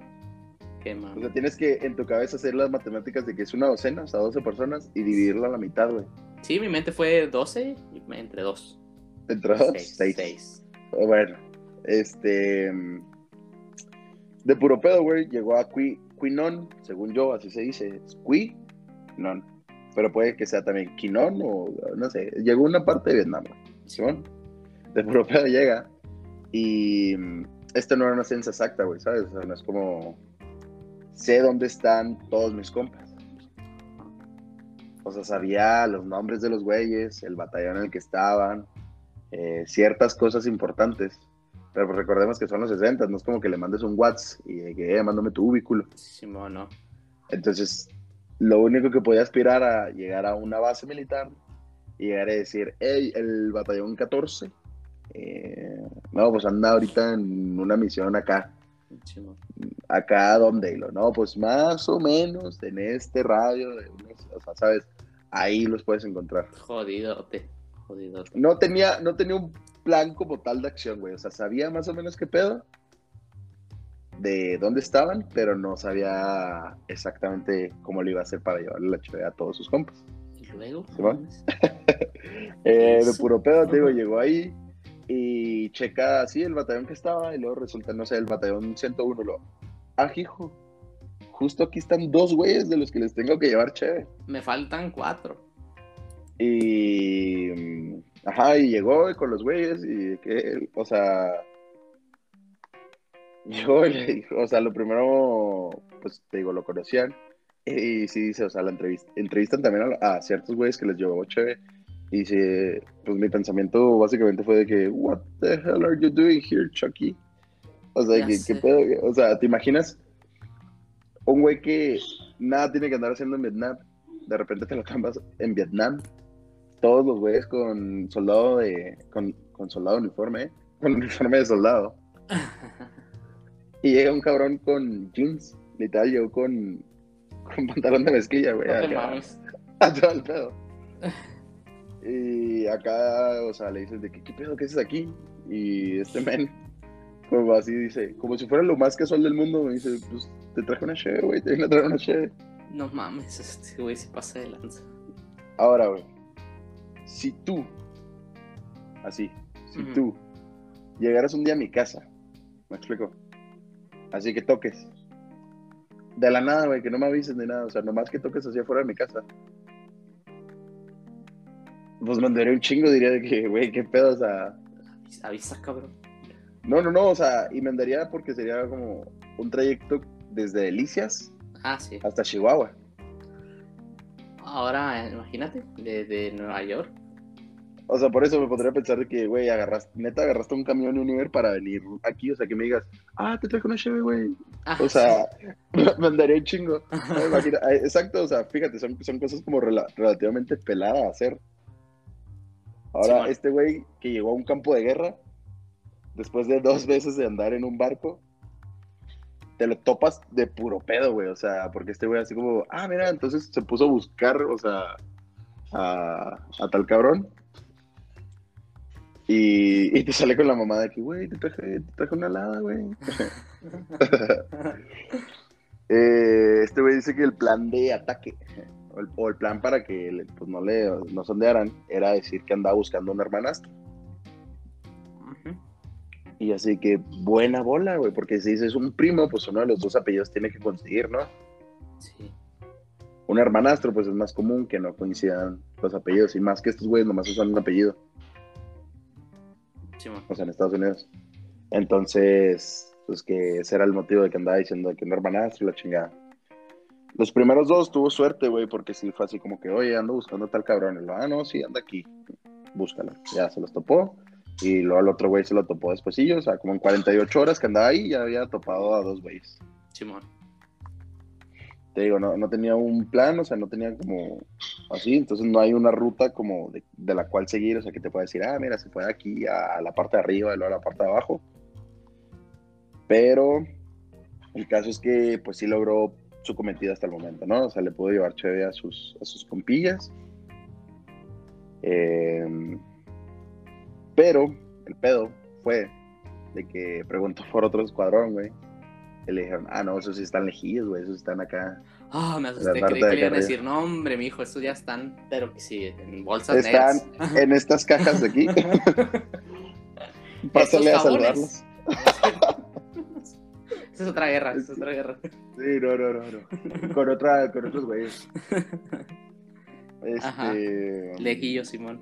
Qué O mami. sea, tienes que en tu cabeza hacer las matemáticas de que es una docena, o sea, 12 personas, y dividirla a la mitad, güey. Sí, mi mente fue 12 y me- entre dos. Entre dos, Seis, seis. seis. O Bueno, este. De puro pedo, güey, llegó a Qui, Quinon, según yo, así se dice. Es Quinon. Pero puede que sea también Quinon o no sé. Llegó a una parte de Vietnam, güey. ¿Simón? De puro pedo llega. Y mm, esto no era una ciencia exacta, güey, ¿sabes? O sea, no es como. Sé dónde están todos mis compas. O sea, sabía los nombres de los güeyes, el batallón en el que estaban, eh, ciertas cosas importantes. Pero pues recordemos que son los 60, no es como que le mandes un WhatsApp y que, eh, mándame tu ubículo. Simón, no. Entonces, lo único que podía aspirar a llegar a una base militar y llegar a decir, hey, el batallón 14, eh, no, pues anda ahorita en una misión acá. ¿Acá lo, no, pues más o menos en este radio, o sea, ¿sabes? Ahí los puedes encontrar. Jodidote. Jodidote. No tenía, no tenía un plan como tal de acción, güey. O sea, sabía más o menos qué pedo de dónde estaban, pero no sabía exactamente cómo lo iba a hacer para llevarle la chévere a todos sus compas. Y luego. Mames. <laughs> Eh, de puro pedo, te digo, llegó ahí y checa así el batallón que estaba y luego resulta, no sé, el batallón 101. Lo, ah, hijo, justo aquí están dos güeyes de los que les tengo que llevar chévere. Me faltan cuatro. Y. mm, Ajá, y llegó con los güeyes y que, o sea. Llegó <laughs> y le dijo, o sea, lo primero, pues te digo, lo conocían. Y sí dice, o sea, la entrevista, entrevistan también a, a ciertos güeyes que les llevó chévere. Y dice, pues mi pensamiento básicamente fue de que, what the hell are you doing here, Chucky? O sea, que, sé. ¿qué pedo? O sea, ¿te imaginas un güey que nada tiene que andar haciendo en Vietnam? De repente te lo cambias en Vietnam. Todos los güeyes con soldado de. con, con soldado uniforme, ¿eh? Con uniforme de soldado. <laughs> Y llega un cabrón con jeans. Literal, llegó con. con pantalón de mezquilla, güey. No te acá, mames. <laughs> a todo el pedo. <laughs> Y acá, o sea, le dices de que, ¿qué pedo? ¿Qué haces aquí? Y este <laughs> men, como así dice, como si fuera lo más casual del mundo, me dice, pues te traje una cheve, güey, te vine a traer una cheve. No mames, este güey se pasa de lanza. Ahora, güey, si tú, así, si Ujú. tú llegaras un día a mi casa, me explico, así que toques, de la nada, güey, que no me avises ni nada, o sea, nomás que toques así afuera de mi casa, pues mandaría un chingo, diría de que, güey, qué pedo, o sea, Avisa, cabrón. no, no, no, o sea, y me andaría porque sería como un trayecto desde Delicias Ah, sí. hasta Chihuahua. Ahora, eh, imagínate, de Nueva York. O sea, por eso me podría pensar de que, güey, agarraste, neta, agarraste un camión y un Uber para venir aquí, o sea, que me digas, ah, te traje una cheve, güey. Ah, O sea, <laughs> me andaría un chingo. No ah, <laughs> Exacto, o sea, fíjate, son, son cosas como rela- relativamente peladas a hacer. Ahora, Simón. este güey que llegó a un campo de guerra, después de dos veces de andar en un barco, te lo topas de puro pedo, güey. O sea, porque este güey así como, ah, mira, entonces se puso a buscar, o sea, a, a tal cabrón. Y, y te sale con la mamá de que, güey, te traje, te traje una helada, güey. <laughs> <laughs> Eh, este güey dice que el plan de ataque el, o el plan para que pues, no le no sondearan era decir que andaba buscando un hermanastro. Y así que buena bola, güey, porque si dices un primo, pues uno de los dos apellidos tiene que conseguir, ¿no? Sí. Un hermanastro, pues es más común que no coincidan los apellidos, y más que estos güeyes nomás usan un apellido, Simón. o sea, en Estados Unidos. Entonces, pues que ese era el motivo de que andaba diciendo que un hermanastro, la chingada. Los primeros dos tuvo suerte, güey, porque sí fue así como que, oye, ando buscando a tal cabrón. Y lo, ah, no, sí, anda aquí, búscalo. Ya se los topó. Y luego el otro güey se lo topó después, o sea, como en 48 horas que andaba ahí, ya había topado a dos güeyes. Simón. Te digo, no, no tenía un plan, o sea, no tenía como así, entonces no hay una ruta como de, de la cual seguir, o sea, que te pueda decir, ah, mira, se fue de aquí a, a la parte de arriba y luego a la parte de abajo. Pero el caso es que, pues sí logró su cometido hasta el momento, ¿no? O sea, le pudo llevar chévere a sus, a sus compillas. Eh, pero el pedo fue de que preguntó por otro escuadrón, güey. Y le dijeron, ah, no, esos sí están lejillos, güey, esos están acá. Ah, me La asusté, creí que le iban a decir, no, hombre, mi hijo, estos ya están, pero que sí, en bolsas Están negras. en estas cajas de aquí. <laughs> Pásale a saludarlos. <laughs> Es otra guerra, es otra guerra. Sí, no, no, no, no. Con, otra, con otros güeyes. <laughs> Ajá. Este. Lejillo, Simón.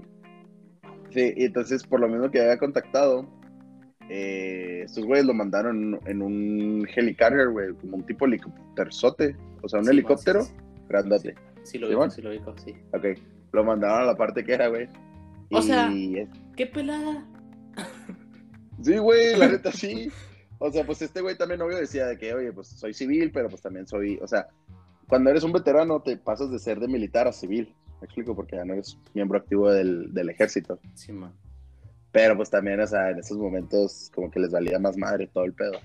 Sí, y entonces por lo mismo que había contactado, eh, estos güeyes lo mandaron en un helicarrier, güey, como un tipo helicópterozote, o sea, un Sí, helicóptero sí, sí. grandote. Sí lo ubico, sí lo ubico, sí. Ok, lo mandaron a la parte que era, güey. O sea- ¡Qué pelada! Sí, güey, la <laughs> neta sí. O sea, pues este güey también obvio decía de que, oye, pues soy civil, pero pues también soy, o sea, cuando eres un veterano te pasas de ser de militar a civil. Me explico, porque ya no eres miembro activo del, del ejército. Simón. Pero pues también, o sea, en esos momentos como que les valía más madre todo el pedo.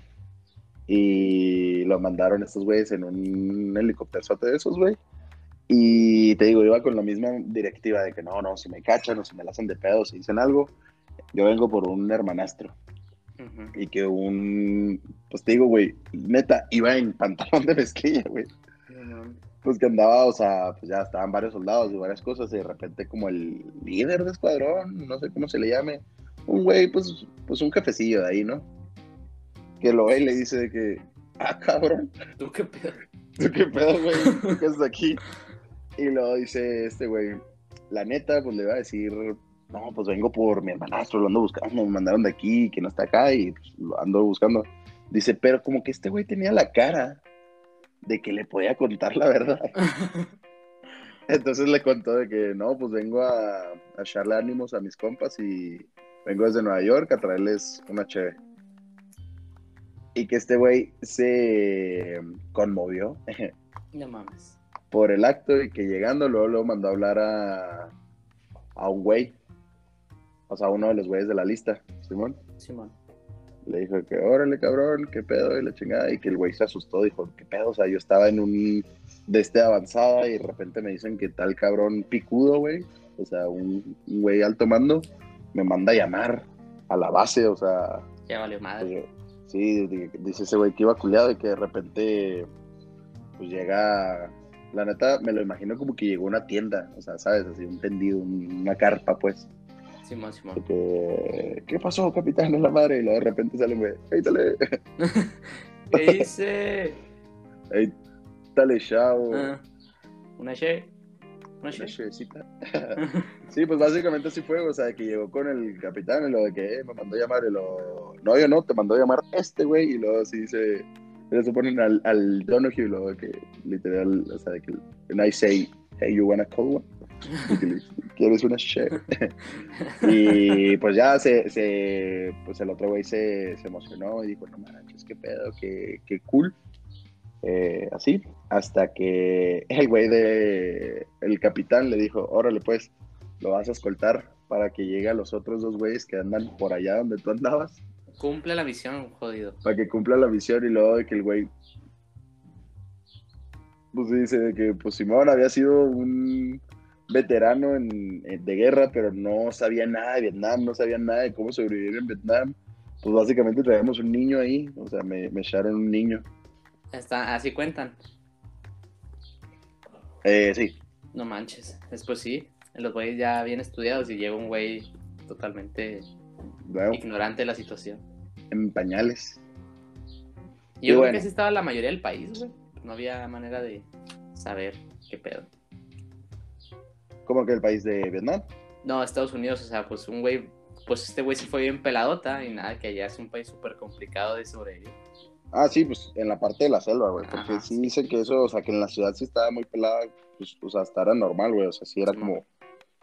Y lo mandaron estos güeyes en un helicópterozote de esos, güey. Y te digo, iba con la misma directiva de que no, no, si me cachan o si me la hacen de pedo, si dicen algo, yo vengo por un hermanastro. Y que un, pues te digo, güey, neta, iba en pantalón de mezclilla, güey. Pues que andaba, o sea, pues ya estaban varios soldados y varias cosas, y de repente como el líder de escuadrón, no sé cómo se le llame, un güey, pues, pues un jefecillo de ahí, ¿no? Que lo ve y le dice de que, ah, cabrón, ¿Tú qué pedo? ¿tú qué pedo, güey? ¿Tú qué haces aquí? Y luego dice este güey, la neta, pues le va a decir, no, pues vengo por mi hermanastro, lo ando buscando, me mandaron de aquí, que no está acá, y pues, lo ando buscando. Dice, pero como que este güey tenía la cara de que le podía contar la verdad. <laughs> Entonces le contó de que no, pues vengo a, a echarle ánimos a mis compas y vengo desde Nueva York a traerles una cheve. Y que este güey se conmovió <laughs> No mames. por el acto y que llegando luego lo mandó a hablar a, a un güey, o sea, uno de los güeyes de la lista, Simón. Simón. Le dijo que, órale, cabrón, qué pedo, y la chingada. Y que el güey se asustó, dijo, qué pedo, o sea, yo estaba en un de este avanzada y de repente me dicen que tal cabrón picudo, güey, o sea, un, un güey alto mando, me manda a llamar a la base, o sea, Ya valió madre. pues, sí, di- dice ese güey que iba culiado y que de repente, pues llega, la neta, me lo imagino como que llegó a una tienda, o sea, ¿sabes? Así, un tendido, un- una carpa, pues. Simón, Simón. de ¿qué pasó, capitán? Es la madre. Y luego de repente sale, güey, hey, dale, <laughs> ¿Qué hice? hey, dale, chao. Ah, Una che. Una Una che. chevecita. <laughs> Sí, pues básicamente así fue, o sea, que llegó con el capitán y lo de que eh, me mandó a llamar y lo... No, yo no, te mandó a llamar este güey y luego así se... Se ponen al, al Donahue y luego de que literal, o sea, de que... And I say, hey, you wanna call one? ¿Quieres una cheve? <laughs> y pues ya se, se pues el otro güey se, se emocionó y dijo, no manches, qué pedo, qué, qué cool. Eh, así, hasta que el güey de el capitán le dijo, órale pues, lo vas a escoltar para que llegue a los otros dos güeyes que andan por allá donde tú andabas, Cumple la misión, jodido. para que cumpla la misión y luego de que el güey pues dice que pues Simón había sido un veterano en, en- de guerra, pero no sabía nada de Vietnam, no sabía nada de cómo sobrevivir en Vietnam. Pues básicamente traíamos un niño ahí, o sea, me, me echaron un niño. Está, así cuentan. Eh, sí, No manches. Después sí. Los güeyes ya bien estudiados y llega un güey totalmente bueno, ignorante de la situación. en pañales. Y yo Y creo bueno. que así estaba la mayoría del país, güey. No había manera de saber qué pedo. ¿Cómo que el país de Vietnam? No, Estados Unidos, o sea, pues un güey, pues este güey se fue bien peladota y nada, que allá es un país súper complicado de sobrevivir. Ah, sí, pues en la parte de la selva, güey, porque sí sí. dicen que eso, o sea, que en la ciudad sí estaba muy pelada, pues, o sea, hasta era normal, güey, o sea, sí era Sí, como,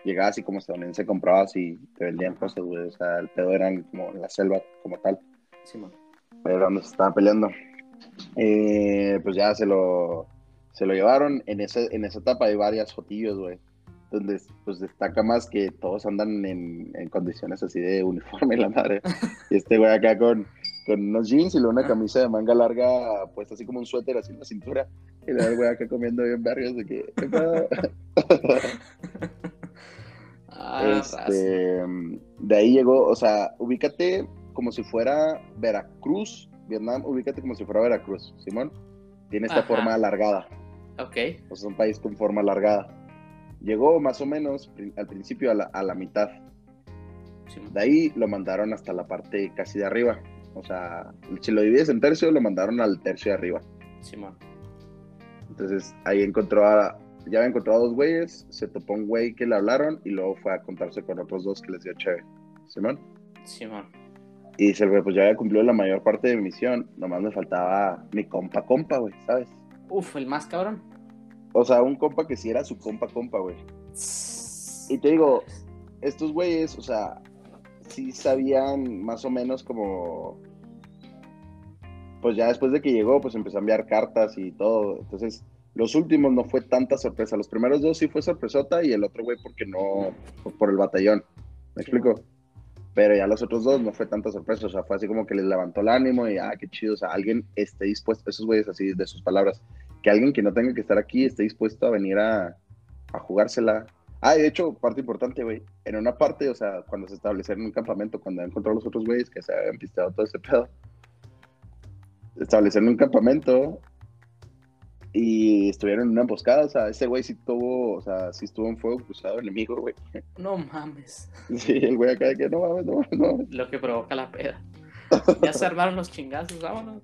llegabas y como estadounidense comprabas y te vendían Ajá. cosas, güey, o sea, el pedo eran como en la selva como tal, Simón. era donde se estaban peleando. Eh, pues ya se lo, se lo llevaron, en, ese, en esa etapa hay varias fotillos, güey, donde pues destaca más que todos andan en, en condiciones así de uniforme, <laughs> la madre, y este güey acá con, con unos jeans y luego una camisa de manga larga puesta así como un suéter así en la cintura. Y luego el güey acá comiendo bien vergas de que... <laughs> Ah. Este, de ahí llegó, o sea, ubícate como si fuera Veracruz, Vietnam, ubícate como si fuera Veracruz, Simón. Tiene esta Ajá. forma alargada, Ok. o sea, es un país con forma alargada. Llegó más o menos al principio a la, a la mitad. De ahí lo mandaron hasta la parte casi de arriba. O sea, si lo divides en tercio, lo mandaron al tercio de arriba. Simón. Entonces ahí encontró a, ya había encontrado a dos güeyes, se topó un güey que le hablaron y luego fue a contarse con otros dos que les dio chévere. Simón. Simón. Y dice, güey, pues ya había cumplido la mayor parte de mi misión, nomás me faltaba mi compa compa, güey, ¿sabes? Uf, el más cabrón. O sea, un compa que sí era su compa compa, güey. Y te digo, estos güeyes, o sea, sí sabían más o menos como... Pues ya después de que llegó, pues empezó a enviar cartas y todo. Entonces, los últimos no fue tanta sorpresa. Los primeros dos sí fue sorpresota y el otro güey porque no, por el batallón. ¿Me Sí, explico? Pero ya los otros dos no fue tanta sorpresa. O sea, fue así como que les levantó el ánimo y, ah, qué chido. O sea, alguien esté dispuesto, esos güeyes así de sus palabras, que alguien que no tenga que estar aquí esté dispuesto a venir a, a jugársela. Ah, y de hecho, parte importante, güey. En una parte, o sea, cuando se establecieron en un campamento, cuando encontró a los otros güeyes que se habían pisteado todo ese pedo, establecieron un campamento y estuvieron en una emboscada. O sea, ese güey sí tuvo, o sea, sí estuvo en fuego cruzado enemigo, güey. No mames. <laughs> Sí, el güey acá de que no mames, no mames, no mames. Lo que provoca la peda. <laughs> Ya se armaron los chingazos, vámonos.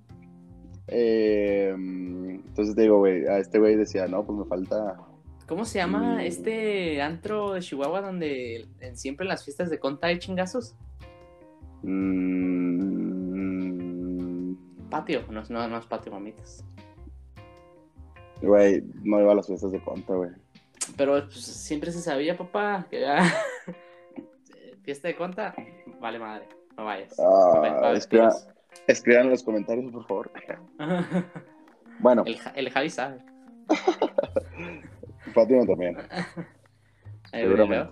Eh, entonces te digo, güey, a este güey decía, no, pues me falta. ¿Cómo se llama Mm. este antro de Chihuahua donde siempre en las fiestas de conta hay chingazos? mm, Patio, no, es- no, no es patio, mamitas. Güey, no iba a las fiestas de conta, güey. Pero pues, siempre se sabía, papá, que ya <laughs> fiesta de conta, vale madre, no vayas. Ah, es que-. Escriban en los comentarios, por favor. <laughs> Bueno, el, el Javi sabe. <laughs> Fátima también. <laughs> Seguramente.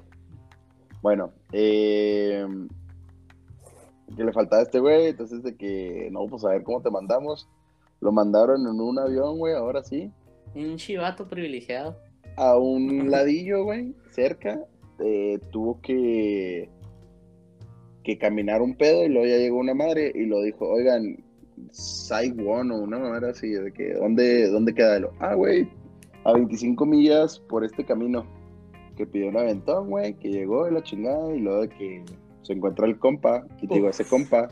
Bueno, eh, que le faltaba a este güey, entonces de que, no, pues a ver cómo te mandamos. Lo mandaron en un avión, güey, ahora sí. Un chivato privilegiado. A un ladillo, güey, cerca. eh, tuvo que, que caminar un pedo y luego ya llegó una madre y lo dijo, oigan, Saigon o una manera así, de que, ¿dónde, dónde queda? Lo, ah, güey, a 25 millas por este camino. Que pidió un aventón, güey, que llegó de la chingada y luego de que se encontró el compa, y te digo, ese compa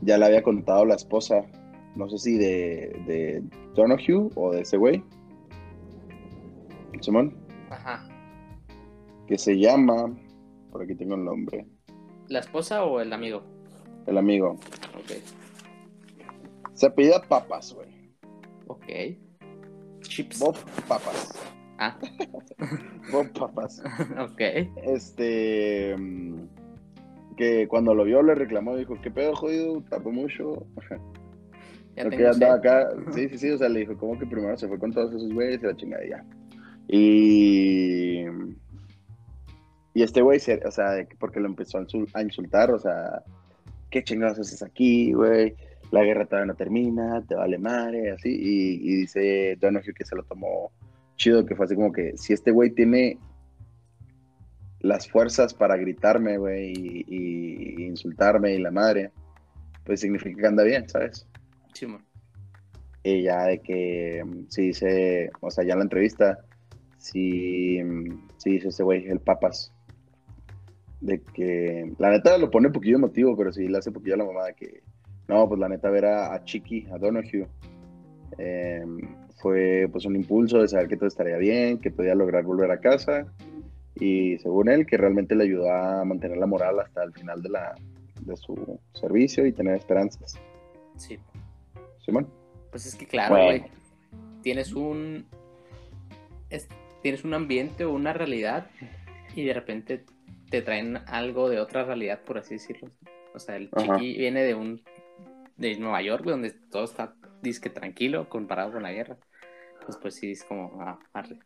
ya le había contado la esposa, no sé si de, de Donahue o de ese güey, Simón, Ajá. que se llama, por aquí tengo el nombre, ¿La esposa o el amigo? el amigo, Ok. se apellida Papas, güey, Ok. Chips. Bob Papas, Ah, <laughs> Bob Papas. <laughs> ok. Este. mm, Que cuando lo vio le reclamó, dijo: ¿Qué pedo, jodido? Tardó mucho. <laughs> Ya que tengo andaba acá. Sí, sí, sí. O sea, le dijo: ¿Cómo que primero se fue con todos esos güeyes y la chingada ya? Y. Y este güey, se- o sea, porque lo empezó a insul- a insultar, o sea, ¿qué chingados haces aquí, güey? La guerra todavía no termina, te vale madre, así. Y, y dice Donahue que se lo tomó chido, que fue así como que si este güey tiene las fuerzas para gritarme, güey, y, y insultarme y la madre, pues significa que anda bien, ¿sabes? Simón. Y ya de que sí dice, o sea, ya en la entrevista, sí, mm, sí dice ese güey, el papas, de que la neta lo pone un poquillo emotivo, pero sí le hace poquillo a la mamá de que, no, pues la neta ver a, a Chiqui, a Donahue, eh, fue pues un impulso de saber que todo estaría bien, que podía lograr volver a casa y según él que realmente le ayudó a mantener la moral hasta el final de, la, de su servicio y tener esperanzas. Sí. Simón. Pues es que claro, Bueno. güey. Tienes un. es- tienes un ambiente o una realidad y de repente te traen algo de otra realidad, por así decirlo. O sea, el Ajá. chiqui viene de un. de Nueva York, donde todo está disque tranquilo comparado con la guerra. Pues, pues sí, es como, ah, arre,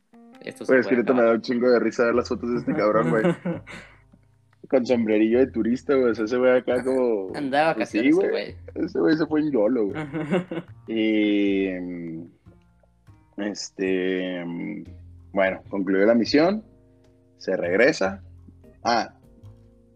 Esto Pues es que me da un chingo de risa ver las fotos de este cabrón, güey. <laughs> Con sombrerillo de turista, güey. O sea, ese güey acá como. Andaba Pues vacaciones, güey. güey. Ese güey se fue en YOLO, güey. <laughs> Y. mm, Este. mm, Bueno, concluyó la misión. Se regresa Ah,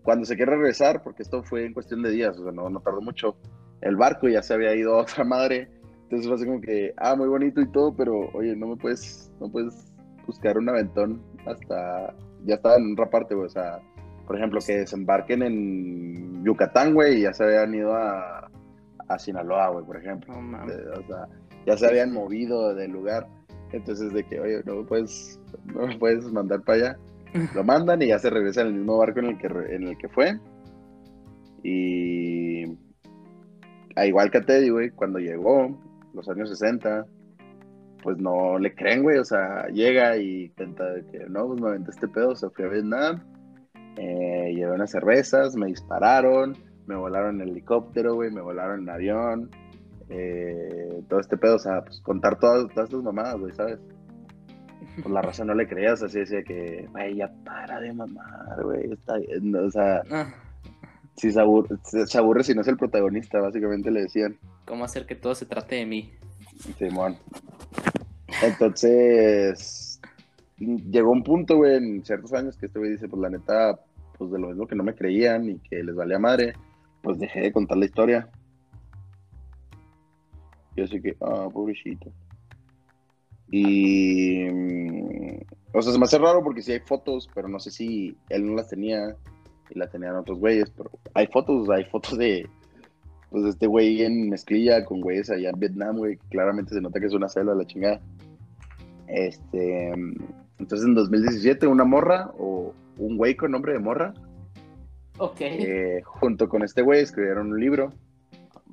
cuando se quiere regresar, porque esto fue en cuestión de días, o sea, no, no tardó mucho, el barco ya se había ido a otra madre. Entonces fue así como que, ah, muy bonito y todo, pero oye, no me puedes, no puedes buscar un aventón hasta, ya estaba en otra parte, güey, o sea, por ejemplo, que desembarquen en Yucatán, güey, y ya se habían ido a, a Sinaloa, güey, por ejemplo. No mames. Eh, O sea, ya se habían movido del lugar. Entonces, de que, oye, no me puedes, no me puedes mandar para allá. <laughs> Lo mandan y ya se regresa en el mismo barco en el que, en el que fue. Y a igual que a Teddy, güey, cuando llegó, los años 60, pues no le creen, güey. O sea, llega y intenta de que, no, pues me aventé este pedo, se fui a Vietnam, eh, llevé unas cervezas, me dispararon, me volaron en helicóptero, güey, me volaron en avión, eh, todo este pedo, o sea, pues contar todas, todas estas mamadas, güey, ¿sabes? <laughs> Pues la raza no le creía, o sea, así decía que, güey, ya para de mamar, güey, está bien, o sea, Ah, si se aburre, se, aburre si no es el protagonista, básicamente le decían, ¿Cómo hacer que todo se trate de mí? Simón. Entonces, llegó un punto, güey, en ciertos años que este güey dice, pues la neta, pues de lo mismo que no me creían y que les valía madre, pues dejé de contar la historia. Yo así que, ah, pobrecito. Y, mm, o sea, se me hace raro porque sí hay fotos, pero no sé si él no las tenía y las tenían otros güeyes, pero hay fotos, hay fotos de, pues, de este güey en mezclilla con güeyes allá en Vietnam, güey, claramente se nota que es una celda la chingada. Este, mm, entonces en 2017 una morra o un güey con nombre de morra, Ok. eh, junto con este güey escribieron un libro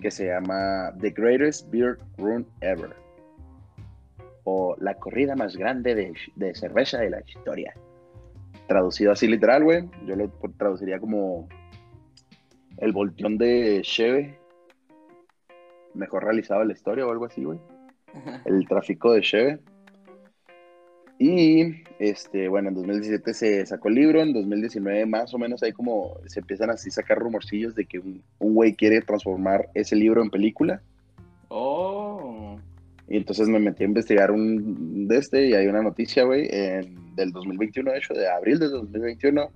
que se llama The Greatest Beer Run Ever. O La corrida más grande de, de cerveza de la historia. Traducido así literal, güey. Yo lo traduciría como el volteón de Cheve. Mejor realizado de la historia o algo así, güey. El tráfico de Cheve. Y, este, bueno, en 2017 se sacó el libro, en 2019 más o menos ahí como se empiezan así a sacar rumorcillos de que un un güey quiere transformar ese libro en película. Oh. Y entonces me metí a investigar un de este y hay una noticia, güey, en- del 2021, de hecho, de abril del 2021,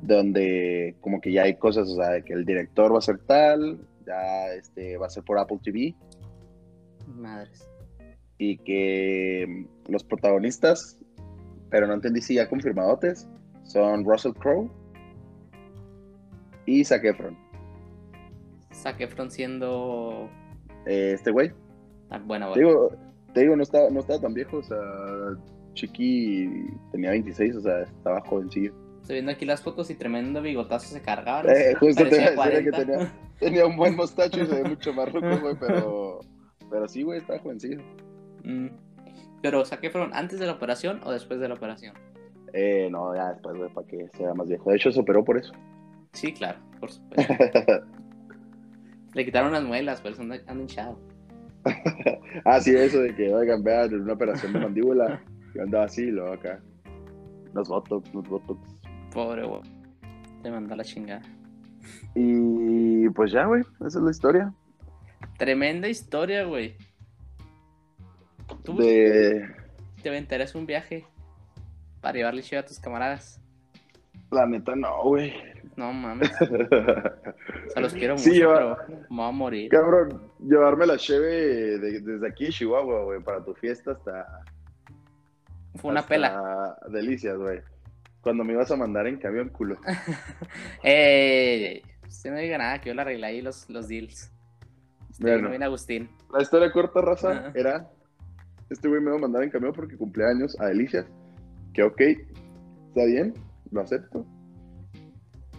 donde como que ya hay cosas, o sea, de que el director va a ser tal, ya este, va a ser por Apple TV, Madres. y que los protagonistas, pero no entendí si ya confirmadotes, son Russell Crowe y Zac Efron. Zac Efron siendo. Eh, este güey, Bueno, te digo, te digo no, estaba, no estaba tan viejo, o sea, Chiqui tenía 26, o sea, estaba jovencillo. Estoy viendo aquí las fotos y tremendo bigotazo se cargaba. Eh, <laughs> justo te iba a decir que 40. tenía, tenía un buen mostacho y se ve mucho más ruco, güey, <laughs> pero, pero sí, güey, estaba jovencillo. Mm. Pero Zac Efron, ¿antes de la operación o después de la operación? Eh, no, ya después, güey, para que sea más viejo. De hecho, se operó por eso. Sí, claro, por supuesto. <laughs> Le quitaron las muelas, por eso anda, anda hinchado. <laughs> ah, sí, eso de que, oigan, vean, una operación de mandíbula, yo andaba así, y luego acá, los botox, los botox. Pobre güey. Te mandó la chingada. Y pues ya, güey, esa es la historia. Tremenda historia, güey. Tú De, te aventarías un viaje para llevarle chido a tus camaradas. la neta, no, güey. No mames. O sea, los quiero mucho, Sí, pero me voy a morir. Cabrón, llevarme la cheve de- desde aquí Chihuahua, güey, para tu fiesta hasta... Fue una hasta pela. Delicias, güey. Cuando me ibas a mandar en camión, culo. <laughs> Eh, usted no diga nada, que yo le arreglé ahí los, los deals. Este Bueno. bien Agustín. La historia corta, raza, era... Este güey me iba a mandar en camión porque cumplía años a Delicias. Que ok, está bien, lo acepto.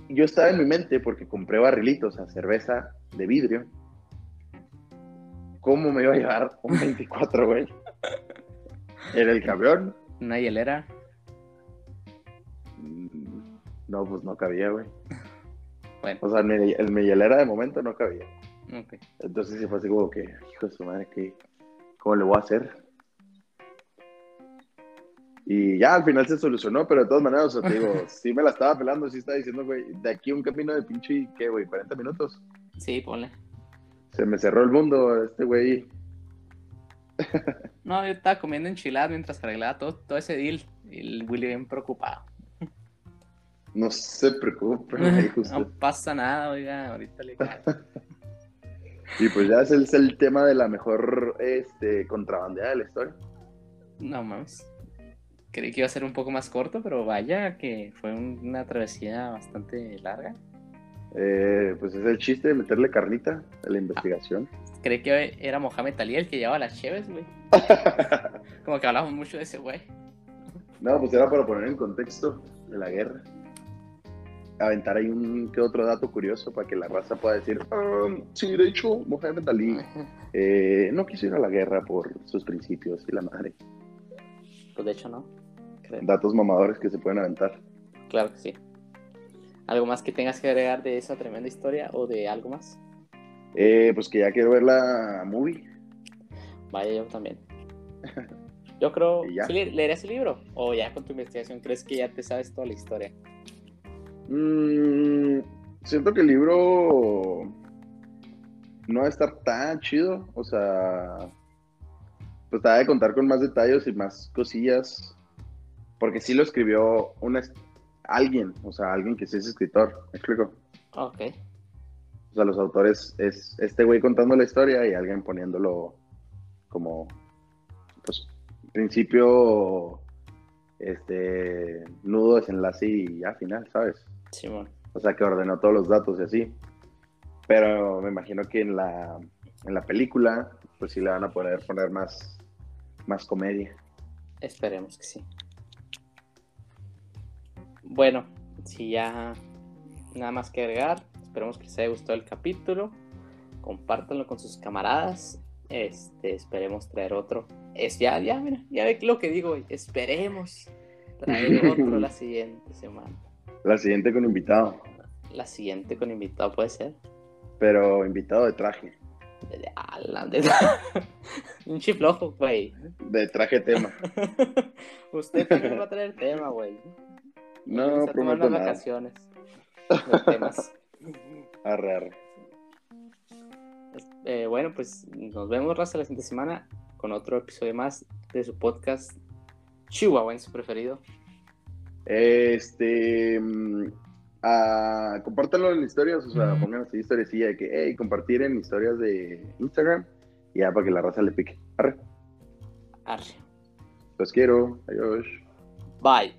Yo estaba en mi mente porque compré barrilitos a cerveza de vidrio. ¿Cómo me iba a llevar un 24, güey? En el camión. Una hielera. Mm, No, pues no cabía, güey. Bueno, O sea, el mi, el mi hielera de momento no cabía. ok. Entonces sí fue así como que, hijo de su madre, ¿qué, ¿cómo le voy a hacer? Y ya al final se solucionó, pero de todas maneras, o sea, te digo, <laughs> sí me la estaba pelando, sí estaba diciendo, güey, de aquí un camino de pinche, ¿qué, güey? 40 minutos. Sí, ponle. Se me cerró el mundo, este güey. <laughs> No, yo estaba comiendo enchiladas mientras arreglaba todo, todo ese deal. Y el Willy bien preocupado. No se preocupe. <laughs> No pasa nada, oiga, ahorita le cae. Y pues ya ese es el tema de la mejor este, contrabandeada de la historia. No mames. Creí que iba a ser un poco más corto, pero vaya que fue un- una travesía bastante larga. Eh, pues es el chiste de meterle carnita a la investigación. Creí que era Mohamed Ali el que llevaba las cheves, güey. <laughs> Como que hablamos mucho de ese güey. No, pues era para poner en contexto de la guerra. Aventar ahí un que otro dato curioso para que la raza pueda decir, "Ah, sí, de hecho, Mohamed Ali <laughs> eh, no quiso ir a la guerra por sus principios y la madre. Pues de hecho no. Creo. Datos mamadores que se pueden aventar. Claro que sí. ¿Algo más que tengas que agregar de esa tremenda historia o de algo más? Eh, pues que ya quiero ver la movie. Vaya, yo también. Yo creo. <laughs> ¿sí le- ¿Leerás el libro? ¿O ya con tu investigación crees que ya te sabes toda la historia? Mm, siento que el libro no va a estar tan chido. O sea, pues te va a contar con más detalles y más cosillas. Porque sí lo escribió una, alguien, o sea, alguien que sí es escritor. ¿Me explico? Ok. O sea, los autores es este güey contando la historia y alguien poniéndolo como, pues, principio, este, nudo, desenlace y ya final, ¿sabes? Simón. O sea, que ordenó todos los datos y así. Pero me imagino que en la, en la película, pues sí le van a poder poner más, más comedia. Esperemos que sí. Bueno, si ya nada más que agregar, esperemos que les haya gustado el capítulo. Compártanlo con sus camaradas. Este, esperemos traer otro. Es ya, ya, mira, ya ve lo que digo. Esperemos traer <laughs> otro la siguiente semana. La siguiente con invitado, La siguiente con invitado puede ser. pero invitado de traje, de- <laughs> Un chiflojo, güey. de traje tema. <laughs> Usted también va a traer tema, güey. No, a prometo nada. vacaciones. de temas. <laughs> Arre, arre. Eh, bueno, pues nos vemos raza la siguiente semana con otro episodio más de su podcast Chihuahuense preferido. Este. mm, ah, compártanlo en historias, o sea, pongan así historiecilla de que, hey, compartir en historias de Instagram. Y ya para que la raza le pique. Arre. Arre. Los quiero. Adiós. Bye.